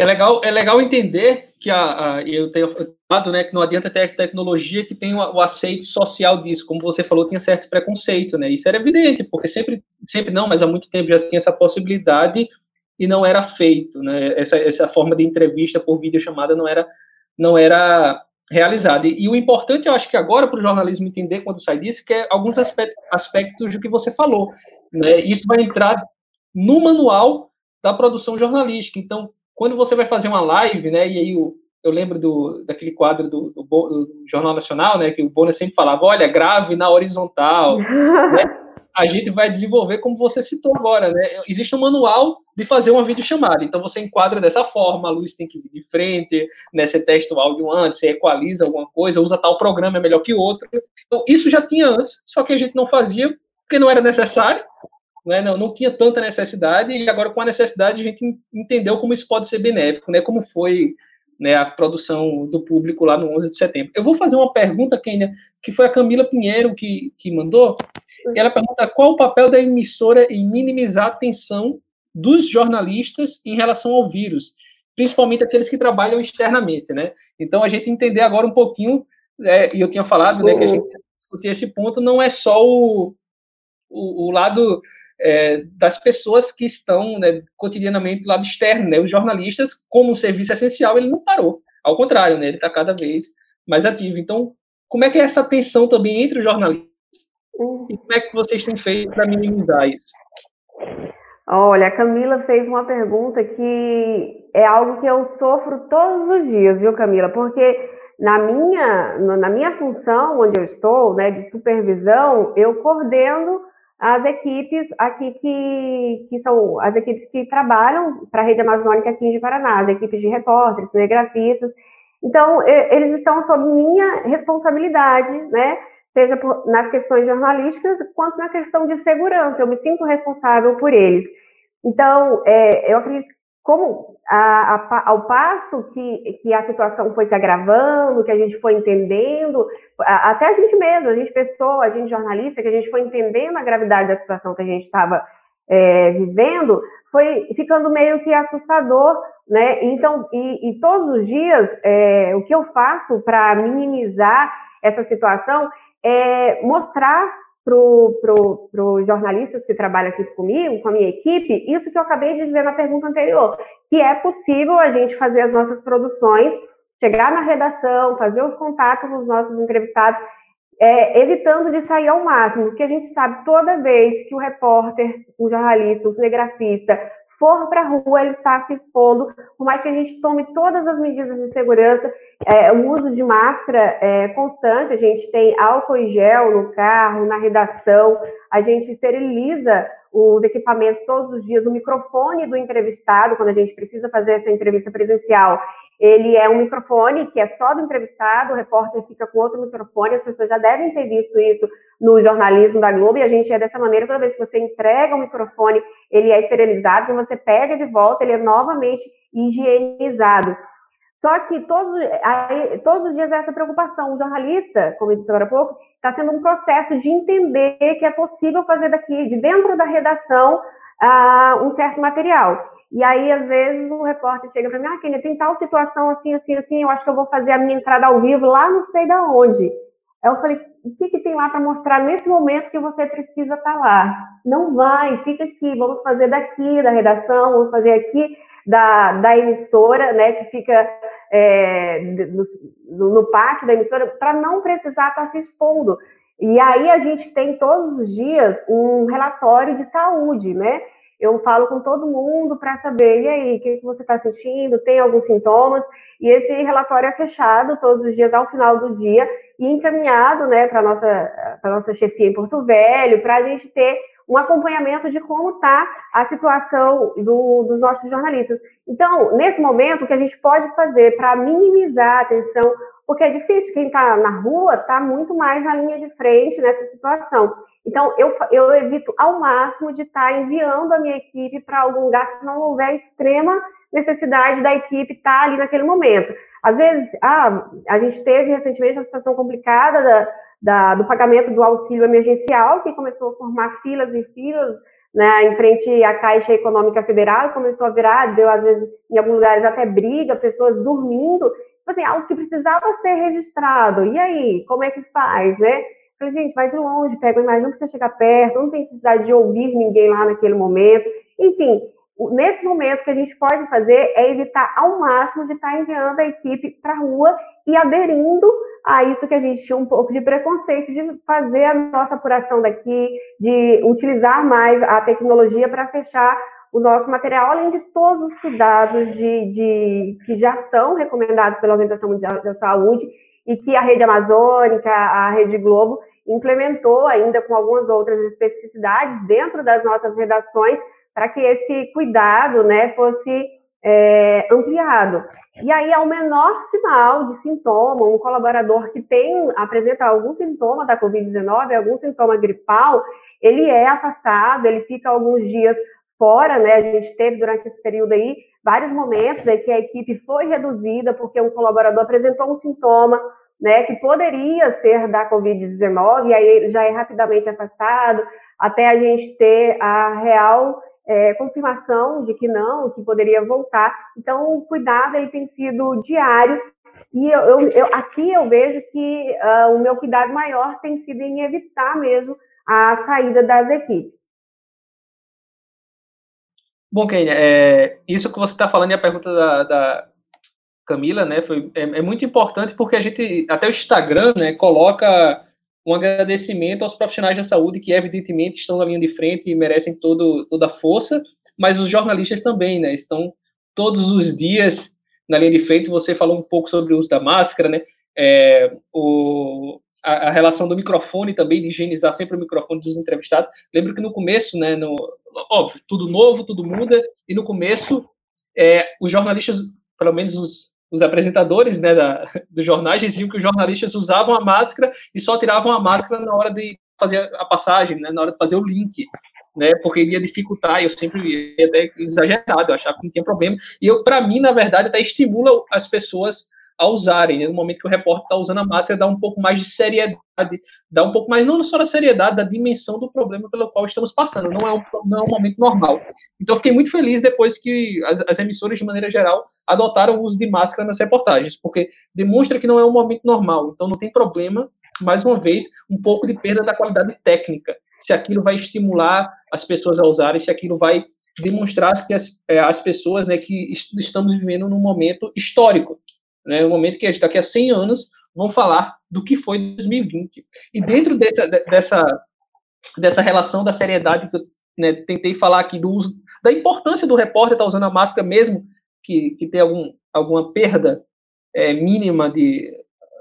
A: É legal, é legal entender que a, a eu tenho falado, né, que não adianta ter tecnologia que tem o, o, aceito social disso. Como você falou, tinha certo preconceito, né? Isso era evidente, porque sempre, sempre não, mas há muito tempo já tinha essa possibilidade e não era feito, né? Essa, essa forma de entrevista por videochamada não era, não era realizada. E, e o importante, eu acho que agora para o jornalismo entender quando sai disso, que é alguns aspectos, aspectos do que você falou, né? Isso vai entrar no manual da produção jornalística. Então, quando você vai fazer uma live, né, e aí o, eu lembro do, daquele quadro do, do, do, Jornal Nacional, né, que o Bonner sempre falava, olha, grave na horizontal, né? A gente vai desenvolver como você citou agora, né? Existe um manual de fazer uma videochamada. Então você enquadra dessa forma, a luz tem que vir de frente, né? Você testa o áudio antes, você equaliza alguma coisa, usa tal programa é melhor que outro. Então isso já tinha antes, só que a gente não fazia porque não era necessário, né, não, não tinha tanta necessidade, e agora com a necessidade a gente entendeu como isso pode ser benéfico, né, como foi né, a produção do público lá no 11 de setembro. Eu vou fazer uma pergunta, Kenia, que foi a Camila Pinheiro que, que mandou, e ela pergunta qual o papel da emissora em minimizar a tensão dos jornalistas em relação ao vírus, principalmente aqueles que trabalham externamente, né? Então, a gente entender agora um pouquinho, é, e eu tinha falado, né, que a gente discutir esse ponto, não é só o, o, o lado é, das pessoas que estão né, cotidianamente do lado externo, né? Os jornalistas, como um serviço essencial, ele não parou. Ao contrário, né? Ele está cada vez mais ativo. Então, como é que é essa tensão também entre os jornalistas? E como é que vocês têm feito para minimizar isso?
B: Olha, a Camila fez uma pergunta que é algo que eu sofro todos os dias, viu, Camila? Porque na minha, na minha função, onde eu estou, né, de supervisão, eu coordeno as equipes aqui que, que são as equipes que trabalham para a rede amazônica aqui de Paraná, as equipes de repórteres, cinegrafistas. Então, eles estão sob minha responsabilidade, né? Seja por, nas questões jornalísticas, quanto na questão de segurança. Eu me sinto responsável por eles. Então, é, eu acredito como a, a, ao passo que, que a situação foi se agravando, que a gente foi entendendo, a, até a gente mesmo, a gente pessoa, a gente jornalista, que a gente foi entendendo a gravidade da situação que a gente estava é, vivendo, foi ficando meio que assustador, né? Então, e, e todos os dias, é, o que eu faço para minimizar essa situação é mostrar para pro, pro jornalistas que trabalham aqui comigo, com a minha equipe, isso que eu acabei de dizer na pergunta anterior, que é possível a gente fazer as nossas produções, chegar na redação, fazer os contatos com os nossos entrevistados, é, evitando de sair ao máximo, porque a gente sabe toda vez que o repórter, o jornalista, o telegrafista for para a rua, ele está se expondo, por mais que a gente tome todas as medidas de segurança, é, o uso de máscara é constante, a gente tem álcool e gel no carro, na redação, a gente esteriliza os equipamentos todos os dias, o microfone do entrevistado, quando a gente precisa fazer essa entrevista presencial, ele é um microfone que é só do entrevistado, o repórter fica com outro microfone, as pessoas já devem ter visto isso no jornalismo da Globo, e a gente é dessa maneira, toda vez que você entrega o microfone, ele é esterilizado, quando você pega de volta, ele é novamente higienizado. Só que todos, aí, todos os dias é essa preocupação. O jornalista, como eu disse agora há pouco, está sendo um processo de entender que é possível fazer daqui, de dentro da redação, uh, um certo material. E aí, às vezes, o repórter chega para mim, ah, Kenia, tem tal situação assim, assim, assim, eu acho que eu vou fazer a minha entrada ao vivo lá não sei da onde. Aí eu falei, o que, que tem lá para mostrar nesse momento que você precisa estar tá lá? Não vai, fica aqui, vamos fazer daqui da redação, vamos fazer aqui da, da emissora, né, que fica é, no, no, pátio da emissora, para não precisar estar tá se expondo. E aí a gente tem todos os dias um relatório de saúde, né? Eu falo com todo mundo para saber, e aí, o que, você está sentindo? Tem alguns sintomas? E esse relatório é fechado todos os dias ao final do dia e encaminhado né, para a nossa, nossa chefia em Porto Velho, para a gente ter um acompanhamento de como está a situação do, dos nossos jornalistas. Então, nesse momento, o que a gente pode fazer para minimizar a tensão, porque é difícil, quem está na rua está muito mais na linha de frente nessa situação. Então, eu, eu evito ao máximo de estar tá enviando a minha equipe para algum lugar se não houver extrema necessidade da equipe estar tá ali naquele momento. Às vezes, ah, a gente teve recentemente uma situação complicada da, da, do pagamento do auxílio emergencial, que começou a formar filas e filas né, em frente à Caixa Econômica Federal, começou a virar, deu às vezes em alguns lugares até briga, pessoas dormindo, tipo assim, algo que precisava ser registrado. E aí, como é que faz, né? Falei, gente, vai de longe, pega a imagem, não precisa chegar perto, não tem necessidade de ouvir ninguém lá naquele momento. Enfim, nesse momento, o que a gente pode fazer é evitar ao máximo de estar enviando a equipe para a rua e aderindo a isso que a gente tinha um pouco de preconceito de fazer a nossa apuração daqui, de utilizar mais a tecnologia para fechar o nosso material, além de todos os cuidados de, de, que já são recomendados pela Organização Mundial da Saúde e que a Rede Amazônica, a Rede Globo, implementou ainda com algumas outras especificidades dentro das nossas redações para que esse cuidado né, fosse é, ampliado. E aí, ao menor sinal de sintoma, um colaborador que tem, apresenta algum sintoma da Covid-19, algum sintoma gripal, ele é afastado, ele fica alguns dias fora, né? A gente teve durante esse período aí vários momentos em que a equipe foi reduzida porque um colaborador apresentou um sintoma, né, que poderia ser da Covid-19, e aí ele já é rapidamente afastado, até a gente ter a real é, confirmação de que não, que poderia voltar. Então, o cuidado aí tem sido diário. E eu, eu, eu aqui eu vejo que uh, o meu cuidado maior tem sido em evitar mesmo a saída das equipes.
A: Bom, Kênia, é, isso que você está falando e a pergunta da, da Camila, né, foi, é, é, muito importante porque a gente, até o Instagram, né, coloca um agradecimento aos profissionais da saúde que, evidentemente, estão na linha de frente e merecem todo, toda a força, mas os jornalistas também, né? Estão todos os dias na linha de frente. Você falou um pouco sobre o uso da máscara, né? É, o, a, a, relação do microfone também, de higienizar sempre o microfone dos entrevistados. Lembro que no começo, né, no, óbvio, tudo novo, tudo muda, e no começo, é, os jornalistas, pelo menos os, os apresentadores né, da, dos jornais diziam que os jornalistas usavam a máscara e só tiravam a máscara na hora de fazer a passagem, né, na hora de fazer o link, né, porque iria dificultar, eu sempre ia até exagerado, eu achava que não tinha problema, e eu, para mim, na verdade, até estimula as pessoas a usarem. Né? No momento que o repórter está usando a máscara, dá um pouco mais de seriedade, dá um pouco mais, não só da seriedade, da dimensão do problema pelo qual estamos passando. Não é um, não é um momento normal. Então, fiquei muito feliz depois que as, as emissoras, de maneira geral, adotaram o uso de máscara nas reportagens, porque demonstra que não é um momento normal. Então, não tem problema, mais uma vez, um pouco de perda da qualidade técnica. Se aquilo vai estimular as pessoas a usarem, se aquilo vai demonstrar que as, é, as pessoas né, que estamos vivendo num momento histórico né, um momento que daqui a 100 anos vão falar do que foi 2020. E dentro dessa, dessa, dessa relação da seriedade que eu né, tentei falar aqui, do uso, da importância do repórter estar usando a máscara mesmo que, que tem algum, alguma perda é, mínima de,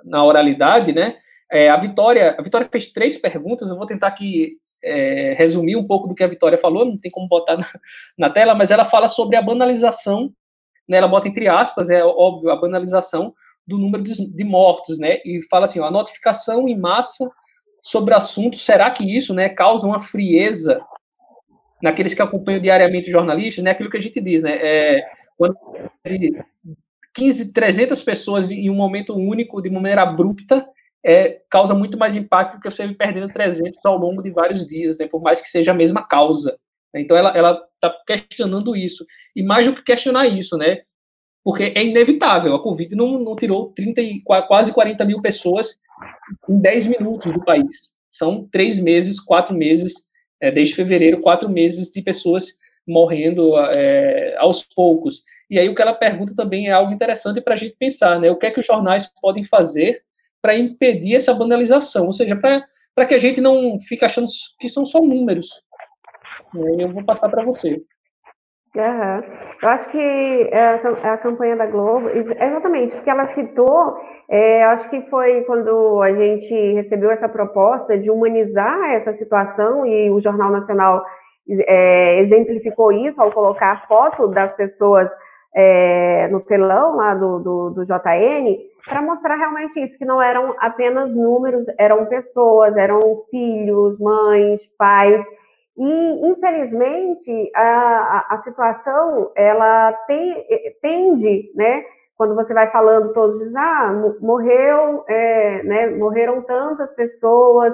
A: na oralidade, né? É, a Vitória, a Vitória fez três perguntas. Eu vou tentar aqui é, resumir um pouco do que a Vitória falou. Não tem como botar na, na tela, mas ela fala sobre a banalização. Né, ela bota entre aspas, é óbvio, a banalização do número de, de mortos, né? E fala assim, ó, a notificação em massa sobre assunto, será que isso, né, causa uma frieza naqueles que acompanham diariamente jornalistas, né? Aquilo que a gente diz, né? É, quando 15, 300 pessoas em um momento único, de maneira abrupta, é, causa muito mais impacto do que você perdendo 300 ao longo de vários dias, né, por mais que seja a mesma causa. Então, ela está questionando isso. E mais do que questionar isso, né, porque é inevitável. A Covid não, não tirou 30 e, quase 40 mil pessoas em 10 minutos do país. São três meses, quatro meses, é, desde fevereiro, quatro meses de pessoas morrendo é, aos poucos. E aí o que ela pergunta também é algo interessante para a gente pensar, né? O que é que os jornais podem fazer para impedir essa banalização, ou seja, para que a gente não fique achando que são só números. Eu vou passar para você.
B: Uhum. Eu acho que a, a, campanha da Globo, exatamente, o que ela citou, é, eu acho que foi quando a gente recebeu essa proposta de humanizar essa situação e o Jornal Nacional é, exemplificou isso ao colocar a foto das pessoas é, no telão lá do, do, do JN, para mostrar realmente isso, que não eram apenas números, eram pessoas, eram filhos, mães, pais. E, infelizmente, a, a, situação, ela tem, tende, né, quando você vai falando todos diz, ah, morreu, é, né, morreram tantas pessoas,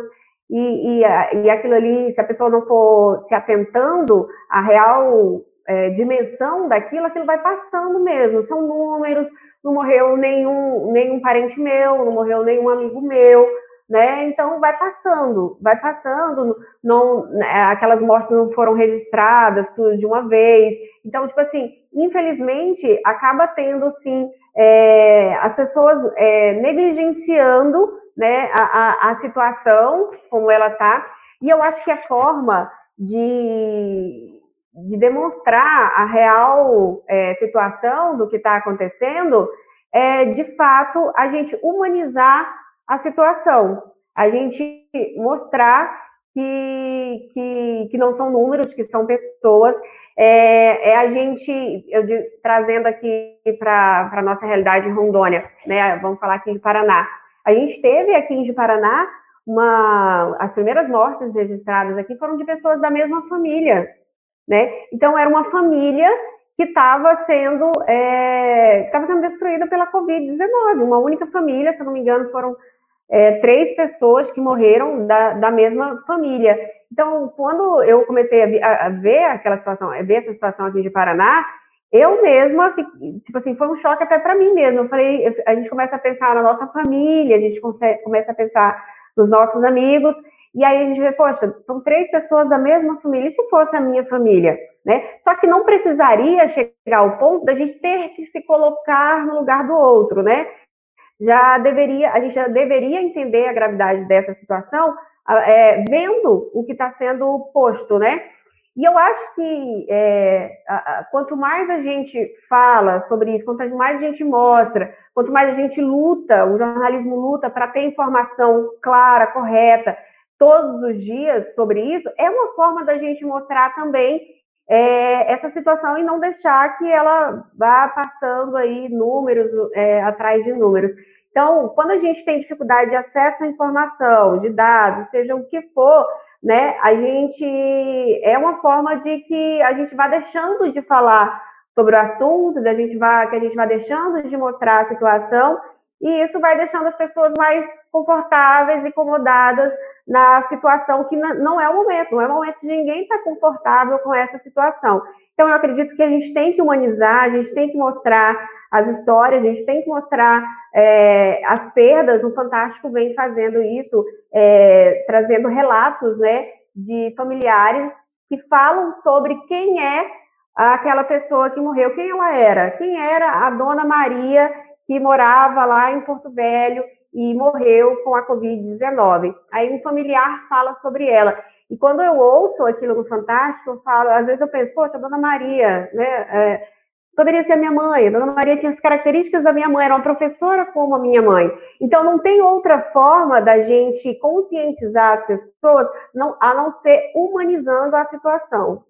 B: e, e, e aquilo ali, se a pessoa não for se atentando à real é, dimensão daquilo, aquilo vai passando mesmo. São números, não morreu nenhum, nenhum parente meu, não morreu nenhum amigo meu, né? Então vai passando, vai passando, não, né, aquelas mortes não foram registradas tudo de uma vez. Então, tipo assim, infelizmente, acaba tendo, sim, é, as pessoas é, negligenciando né, a, a, a situação como ela está, e eu acho que a forma de, de demonstrar a real é, situação do que está acontecendo, é de fato a gente humanizar a situação, a gente mostrar que, que, que não são números, que são pessoas, é, é a gente, eu trazendo aqui para a nossa realidade em Rondônia, né, vamos falar aqui de Paraná, a gente teve aqui em Paraná uma, as primeiras mortes registradas aqui foram de pessoas da mesma família, né? Então, era uma família que estava sendo, é, sendo destruída pela Covid-19. Uma única família, se não me engano, foram é, três pessoas que morreram da, da mesma família. Então, quando eu comecei a, a, ver aquela situação, a ver essa situação aqui de Paraná, eu mesma, tipo assim, foi um choque até para mim mesmo. Eu falei, a gente começa a pensar na nossa família, a gente começa a pensar nos nossos amigos, e aí a gente vê, poxa, são três pessoas da mesma família, e se fosse a minha família? Né? Só que não precisaria chegar ao ponto da gente ter que se colocar no lugar do outro, né? Já deveria, a gente já deveria entender a gravidade dessa situação é, vendo o que está sendo posto, né? E eu acho que é, a, a, quanto mais a gente fala sobre isso, quanto mais a gente mostra, quanto mais a gente luta, o jornalismo luta para ter informação clara, correta, todos os dias sobre isso, é uma forma da gente mostrar também é, essa situação e não deixar que ela vá passando aí números é, atrás de números. Então, quando a gente tem dificuldade de acesso à informação, de dados, seja o que for, né, a gente é uma forma de que a gente vá deixando de falar sobre o assunto, da gente vá, que a gente vá deixando de mostrar a situação, e isso vai deixando as pessoas mais confortáveis e acomodadas na situação que não é o momento, não é o momento de ninguém estar confortável com essa situação. Então, eu acredito que a gente tem que humanizar, a gente tem que mostrar as histórias, a gente tem que mostrar é, as perdas. O Fantástico vem fazendo isso, é, trazendo relatos né, de familiares que falam sobre quem é aquela pessoa que morreu, quem ela era, quem era a dona Maria que morava lá em Porto Velho e morreu com a Covid-19. Aí um familiar fala sobre ela. E quando eu ouço aquilo no Fantástico, eu falo, às vezes eu penso, poxa, Dona Maria, né? É, poderia ser a minha mãe. A Dona Maria tinha as características da minha mãe, era uma professora como a minha mãe. Então, não tem outra forma da gente conscientizar as pessoas não, a não ser humanizando a situação.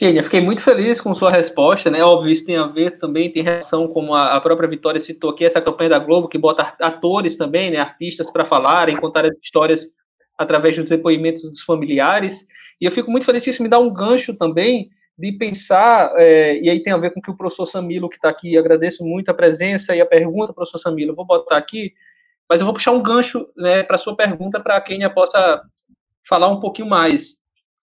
A: Kenia, fiquei muito feliz com sua resposta, né? Óbvio, isso tem a ver também, tem relação, como a, própria Vitória citou aqui, essa campanha da Globo, que bota atores também, né, artistas para falarem, contar as histórias através dos depoimentos dos familiares. E eu fico muito feliz que isso me dá um gancho também de pensar, é, e aí tem a ver com que o professor Samilo, que está aqui, agradeço muito a presença e a pergunta, professor Samilo, eu vou botar aqui, mas eu vou puxar um gancho né, para sua pergunta, para a Kenia possa falar um pouquinho mais.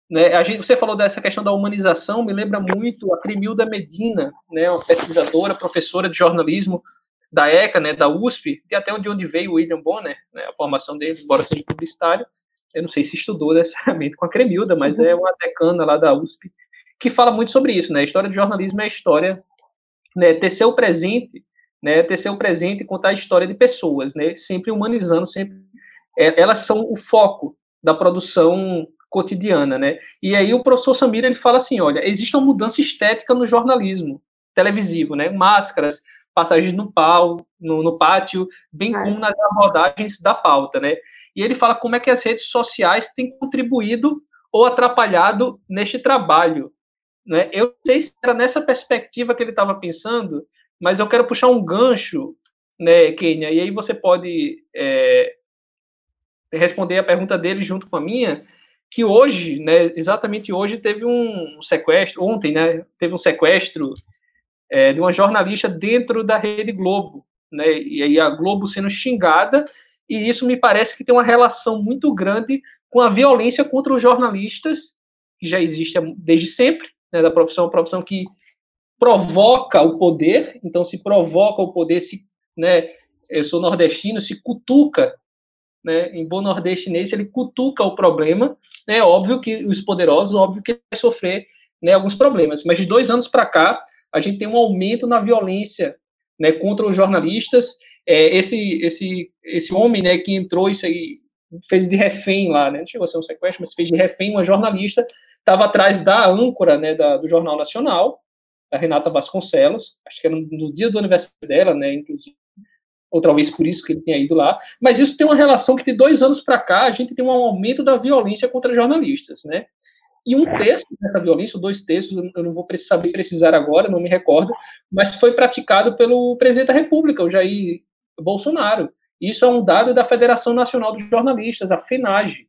A: Né, gente, você falou dessa questão da humanização, me lembra muito a Crimilda Medina, né, uma pesquisadora, professora de jornalismo da ECA, né, da USP, e até onde, onde veio o William Bonner, né, a formação dele, embora seja publicitário, eu não sei se estudou necessariamente com a Cremilda, mas é uma decana lá da USP, que fala muito sobre isso, né? A história de jornalismo é a história, né, ter seu presente, né, ter seu presente e contar a história de pessoas, né? Sempre humanizando, sempre é, elas são o foco da produção cotidiana, né? E aí o professor Samir ele fala assim, olha, existe uma mudança estética no jornalismo televisivo, né? Máscaras, passagens no pau, no, no pátio, bem é. como nas abordagens da pauta, né? e ele fala como é que as redes sociais têm contribuído ou atrapalhado neste trabalho. Né? Eu não sei se era nessa perspectiva que ele estava pensando, mas eu quero puxar um gancho, né, Kenia, e aí você pode é, responder a pergunta dele junto com a minha, que hoje, né, exatamente hoje, teve um sequestro, ontem, né, teve um sequestro é, de uma jornalista dentro da Rede Globo, né, e aí a Globo sendo xingada e isso me parece que tem uma relação muito grande com a violência contra os jornalistas, que já existe desde sempre, né, da profissão, uma profissão que provoca o poder, então se provoca o poder, se, né, eu sou nordestino, se cutuca, né, em bom nordestinês, ele cutuca o problema, né, óbvio que os poderosos, óbvio que vai sofrer né, alguns problemas, mas de dois anos para cá, a gente tem um aumento na violência né, contra os jornalistas, é, esse, esse, esse homem, né, que entrou isso aí, fez de refém lá, né, não chegou a ser um sequestro, mas fez de refém uma jornalista, estava atrás da âncora, né, da, do Jornal Nacional, a Renata Vasconcelos, acho que era no dia do aniversário dela, né, inclusive, ou talvez por isso que ele tenha ido lá, mas isso tem uma relação que de dois anos para cá a gente tem um aumento da violência contra jornalistas, né, e um terço dessa violência, dois terços, eu não vou saber precisar agora, não me recordo, mas foi praticado pelo presidente da República, o Jair Bolsonaro. Isso é um dado da Federação Nacional dos Jornalistas, a FENAGE.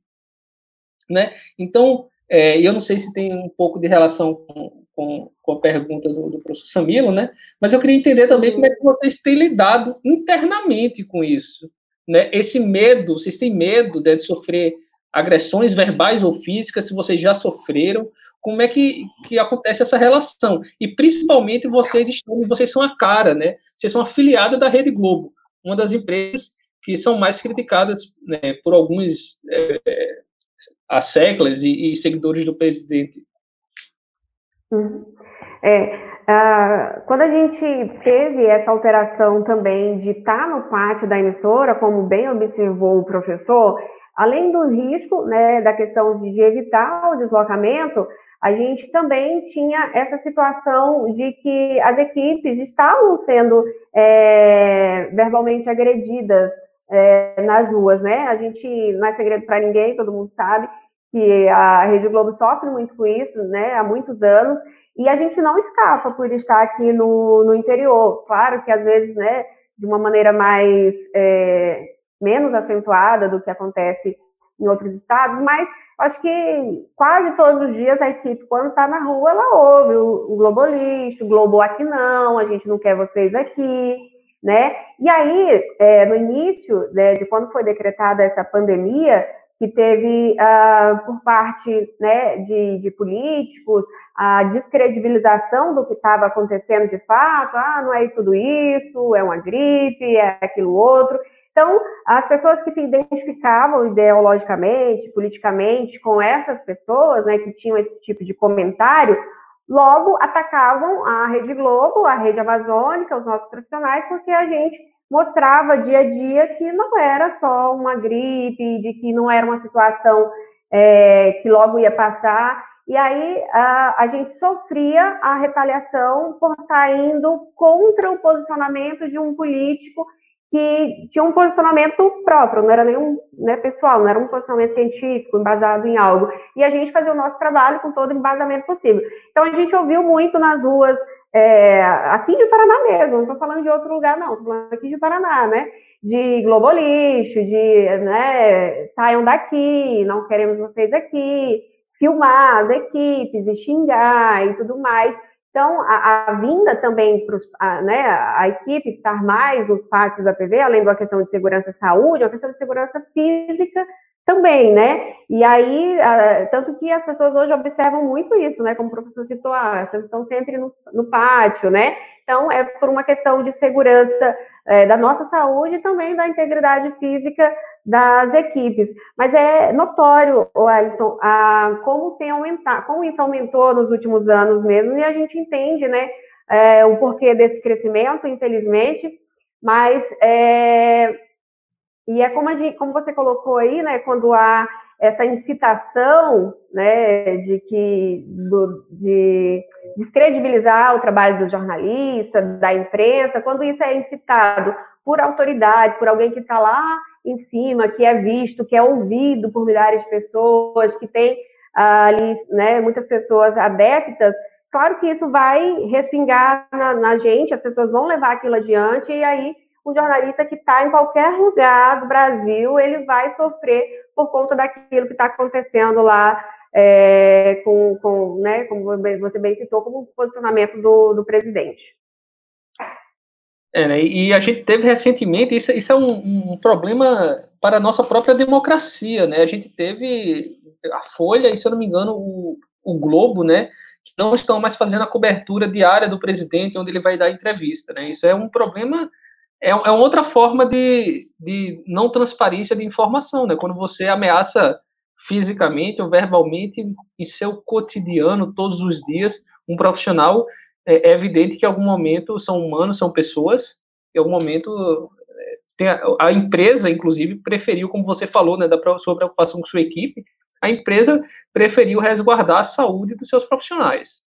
A: Né? Então, é, eu não sei se tem um pouco de relação com, com, com a pergunta do, do, professor Samilo, né? mas eu queria entender também como é que vocês têm lidado internamente com isso. Né? Esse medo, vocês têm medo de sofrer agressões verbais ou físicas, se vocês já sofreram, como é que, que acontece essa relação? E principalmente vocês estão, vocês são a cara, né? Vocês são afiliados da Rede Globo uma das empresas que são mais criticadas né, por alguns é, asseclas e, e, seguidores do presidente.
B: É, quando a gente teve essa alteração também de estar no pátio da emissora, como bem observou o professor, além do risco né, da questão de, de evitar o deslocamento, a gente também tinha essa situação de que as equipes estavam sendo é, verbalmente agredidas é, nas ruas, né? A gente não é segredo para ninguém, todo mundo sabe que a Rede Globo sofre muito com isso, né? Há muitos anos e a gente não escapa por estar aqui no, no interior. Claro que às vezes, né? De uma maneira mais é, menos acentuada do que acontece em outros estados, mas acho que quase todos os dias a equipe, quando está na rua, ela ouve o, o o Globo aqui não, a gente não quer vocês aqui, né? E aí, é, no início né, de quando foi decretada essa pandemia, que teve, uh, por parte né, de, de, políticos, a descredibilização do que estava acontecendo de fato, ah, não é tudo isso, é uma gripe, é aquilo outro. Então, as pessoas que se identificavam ideologicamente, politicamente com essas pessoas, né, que tinham esse tipo de comentário, logo atacavam a Rede Globo, a Rede Amazônica, os nossos profissionais, porque a gente mostrava dia a dia que não era só uma gripe, de que não era uma situação é, que logo ia passar. e aí a, a gente sofria a retaliação por estar indo contra o posicionamento de um político que tinha um posicionamento próprio, não era nenhum né, pessoal, não era um posicionamento científico, embasado em algo. E a gente fazia o nosso trabalho com todo o embasamento possível. Então a gente ouviu muito nas ruas, é, aqui de Paraná mesmo, não estou falando de outro lugar, não, estou falando aqui de Paraná, né? De Globolixo, de né, saiam daqui, não queremos vocês aqui, filmar as equipes e xingar e tudo mais. Então, a, a vinda também para né, a equipe estar mais nos pátios da PV, além da questão de segurança e saúde, é uma questão de segurança física também, né? E aí, tanto que as pessoas hoje observam muito isso, né? Como o professor citou, ah, estão sempre no, no, pátio, né? Então, é por uma questão de segurança é, da nossa saúde e também da integridade física das equipes. Mas é notório, Alisson, a, como tem aumentado, como isso aumentou nos últimos anos mesmo, e a gente entende, né? É, o porquê desse crescimento, infelizmente, mas é, e é como, gente, como você colocou aí, né, quando há essa incitação, né, de que do, de descredibilizar o trabalho do jornalista, da imprensa, quando isso é incitado por autoridade, por alguém que está lá em cima, que é visto, que é ouvido por milhares de pessoas, que tem ali, né, muitas pessoas adeptas, claro que isso vai respingar na, na gente, as pessoas vão levar aquilo adiante e aí o jornalista que está em qualquer lugar do Brasil, ele vai sofrer por conta daquilo que está acontecendo lá, é, com, com, né, como você bem citou, como posicionamento do, do presidente.
A: É, né, e a gente teve recentemente, isso, isso é um, um, problema para a nossa própria democracia, né? A gente teve a Folha e, se eu não me engano, o, o Globo, né? Que não estão mais fazendo a cobertura diária do presidente, onde ele vai dar entrevista, né? Isso é um problema é, é outra forma de, de não transparência de informação, né? Quando você ameaça fisicamente ou verbalmente em seu cotidiano, todos os dias, um profissional, é, é evidente que em algum momento são humanos, são pessoas, em algum momento é, a, a, empresa, inclusive, preferiu, como você falou, né, da sua preocupação com sua equipe, a empresa preferiu resguardar a saúde dos seus profissionais.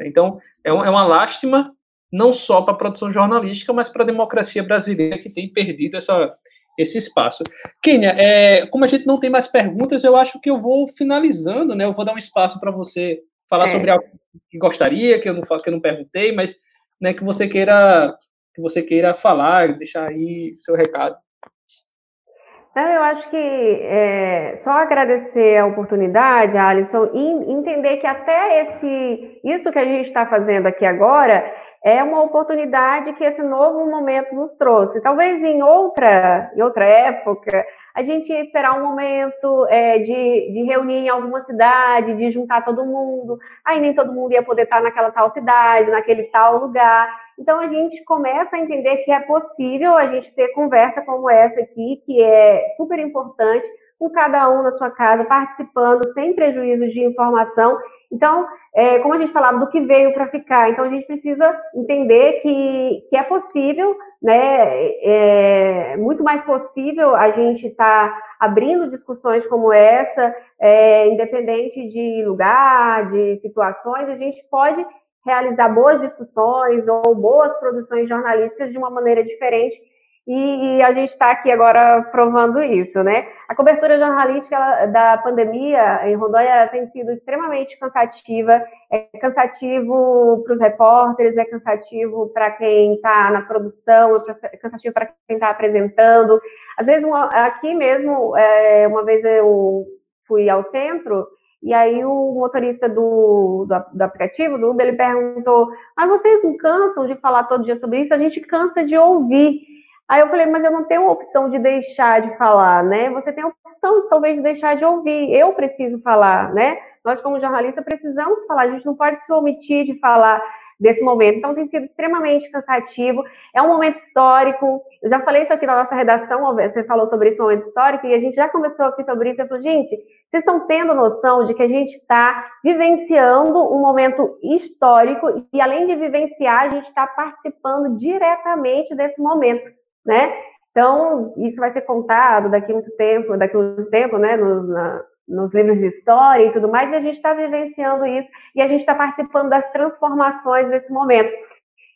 A: Então, é, é uma lástima não só para a produção jornalística, mas para a democracia brasileira que tem perdido essa, esse espaço. Kênia, é, como a gente não tem mais perguntas, eu acho que eu vou finalizando, né? Eu vou dar um espaço para você falar é. sobre algo que gostaria, que eu não que eu não perguntei, mas né, que você queira que você queira falar, deixar aí seu recado.
B: eu acho que é, só agradecer a oportunidade, Alisson, e entender que até esse isso que a gente está fazendo aqui agora é uma oportunidade que esse novo momento nos trouxe. Talvez em outra, em outra época, a gente ia esperar um momento é, de, de reunir em alguma cidade, de juntar todo mundo. Aí nem todo mundo ia poder estar naquela tal cidade, naquele tal lugar. Então a gente começa a entender que é possível a gente ter conversa como essa aqui, que é super importante, com cada um na sua casa, participando, sem prejuízo de informação. Então, é, como a gente falava do que veio para ficar, então a gente precisa entender que, que é possível, né, é muito mais possível a gente estar tá abrindo discussões como essa, é, independente de lugar, de situações, a gente pode realizar boas discussões ou boas produções jornalísticas de uma maneira diferente e, e, a gente está aqui agora provando isso, né? A cobertura jornalística da pandemia em Rondônia tem sido extremamente cansativa, é cansativo para os repórteres, é cansativo para quem está na produção, é cansativo para quem está apresentando. Às vezes, aqui mesmo, é, uma vez eu fui ao centro e aí o motorista do, do, do, aplicativo, do Uber, ele perguntou, mas vocês não cansam de falar todo dia sobre isso? A gente cansa de ouvir. Aí eu falei, mas eu não tenho opção de deixar de falar, né? Você tem a opção, talvez, de deixar de ouvir. Eu preciso falar, né? Nós, como jornalistas, precisamos falar. A gente não pode se omitir de falar desse momento. Então, tem sido extremamente cansativo. É um momento histórico. Eu já falei isso aqui na nossa redação, você falou sobre esse momento histórico, e a gente já conversou aqui sobre isso. Eu falei, gente, vocês estão tendo noção de que a gente está vivenciando um momento histórico, e além de vivenciar, a gente está participando diretamente desse momento né? Então, isso vai ser contado daqui a muito tempo, daqui a tempo, né, no, na, nos livros de história e tudo mais, e a gente está vivenciando isso e a gente está participando das transformações nesse momento.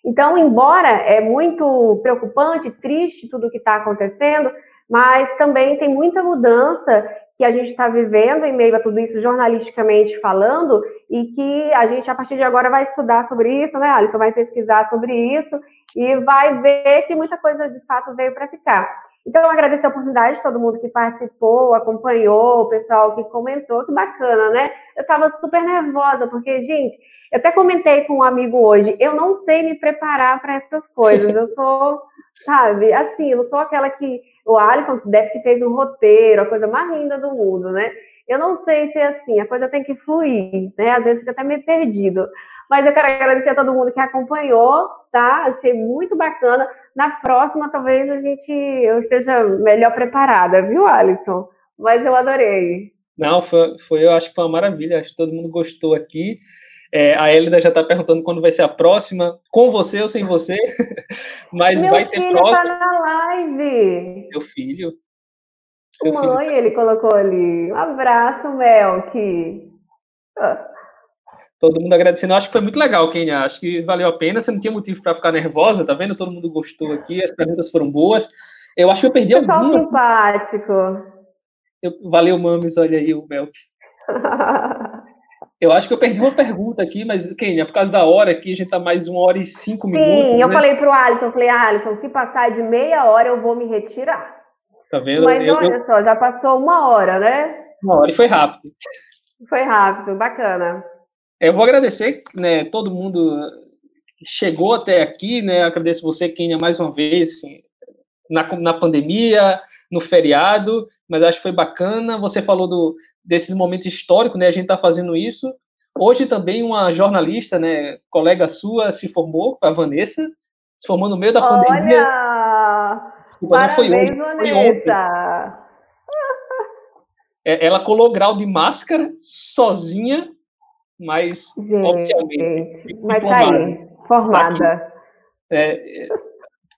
B: Então, embora é muito preocupante, triste tudo o que está acontecendo, mas também tem muita mudança que a gente está vivendo em meio a tudo isso, jornalisticamente falando, e que a gente, a partir de agora, vai estudar sobre isso, né, Alisson? Vai pesquisar sobre isso e vai ver que muita coisa, de fato, veio para ficar. Então, agradecer a oportunidade de todo mundo que participou, acompanhou, o pessoal que comentou, que bacana, né? Eu estava super nervosa, porque, gente, eu até comentei com um amigo hoje, eu não sei me preparar para essas coisas, eu sou, sabe, assim, eu sou aquela que, o Alisson deve que fez um roteiro, a coisa mais linda do mundo, né? Eu não sei se é assim, a coisa tem que fluir, né? Às vezes fica até meio perdido. Mas eu quero agradecer a todo mundo que acompanhou, tá? Achei muito bacana. Na próxima, talvez a gente eu esteja melhor preparada, viu, Alisson? Mas eu adorei.
A: Não, foi, foi eu acho que foi uma maravilha. Acho que todo mundo gostou aqui. É, a Elida já está perguntando quando vai ser a próxima, com você ou sem você. Mas
B: Meu
A: vai ter
B: filho
A: próxima.
B: Tá na live.
A: Meu filho.
B: Seu Mãe, filho. ele colocou ali. Um abraço, Melk.
A: Ah. Todo mundo agradecendo. Acho que foi muito legal, Kenia. Acho que valeu a pena. Você não tinha motivo para ficar nervosa, tá vendo? Todo mundo gostou aqui. As perguntas foram boas. Eu acho que eu perdi
B: Pessoal
A: alguma.
B: simpático.
A: Eu... Valeu, Mames. Olha aí o Melk. Eu acho que eu perdi uma pergunta aqui, mas, Kenia, por causa da hora aqui, a gente tá mais uma hora e cinco
B: Sim,
A: minutos.
B: Sim, eu
A: né?
B: falei pro Alisson, eu falei, Alisson, se passar de meia hora, eu vou me retirar.
A: Tá vendo?
B: Mas
A: eu,
B: olha
A: eu...
B: só, já passou uma hora, né?
A: Uma hora e foi rápido.
B: Foi rápido, bacana.
A: Eu vou agradecer, né, todo mundo que chegou até aqui, né, agradeço você, Kenia, mais uma vez, assim, na, na pandemia, no feriado, mas acho que foi bacana, você falou do, desses momentos históricos, né, a gente está fazendo isso, hoje também uma jornalista, né, colega sua, se formou, a Vanessa, se formou no meio da
B: Olha!
A: pandemia.
B: Desculpa, não foi hoje, foi ontem.
A: É, ela colou grau de máscara sozinha mas
B: gente, oficialmente. Mas tá aí, formada. Tá
A: é,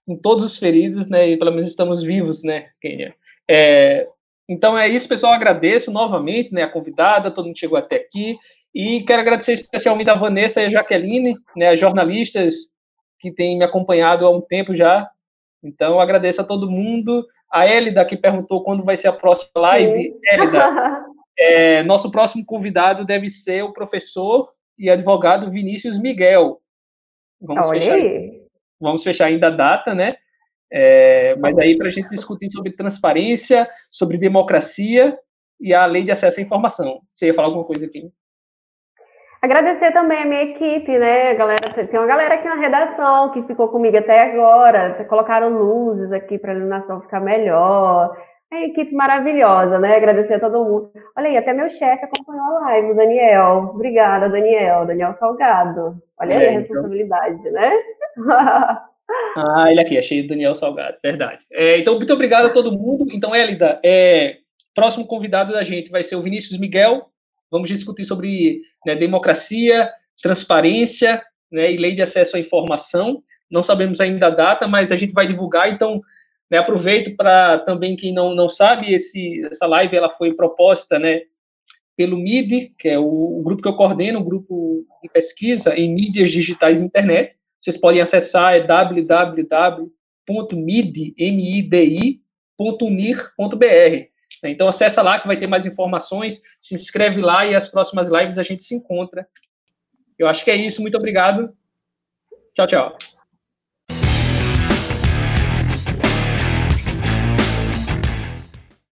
A: com todos os feridos, né? E pelo menos estamos vivos, né, Kenia? É, então é isso, pessoal. Agradeço novamente, né, a convidada, todo mundo chegou até aqui. E quero agradecer especialmente a Vanessa e a Jaqueline, né, as jornalistas que têm me acompanhado há um tempo já. Então, agradeço a todo mundo. A Elida, que perguntou quando vai ser a próxima live. Elida, É, nosso próximo convidado deve ser o professor e advogado Vinícius Miguel. Vamos,
B: Olha
A: fechar,
B: aí.
A: vamos fechar ainda a data, né? É, mas aí para a gente discutir sobre transparência, sobre democracia e a lei de acesso à informação. Você ia falar alguma coisa aqui?
B: Agradecer também a minha equipe, né, galera? Tem uma galera aqui na redação que ficou comigo até agora. Colocaram luzes aqui para a iluminação ficar melhor. É equipe maravilhosa, né? Agradecer a todo mundo. Olha aí, até meu chefe acompanhou a live, o Daniel. Obrigada, Daniel. Daniel Salgado. Olha é, aí a então. responsabilidade, então... né?
A: ah, ele aqui, achei o Daniel Salgado, verdade. É, então, muito obrigado a todo mundo. Então, Elida, é, próximo convidado da gente vai ser o Vinícius Miguel. Vamos discutir sobre né, democracia, transparência né, e lei de acesso à informação. Não sabemos ainda a data, mas a gente vai divulgar, então né, aproveito para também quem não, não sabe, esse, essa live ela foi proposta né, pelo MIDI, que é o, o grupo que eu coordeno, o grupo de pesquisa em mídias digitais e internet. Vocês podem acessar é www.midi.unir.br. Então acessa lá que vai ter mais informações, se inscreve lá e as próximas lives a gente se encontra. Eu acho que é isso. Muito obrigado. Tchau, tchau.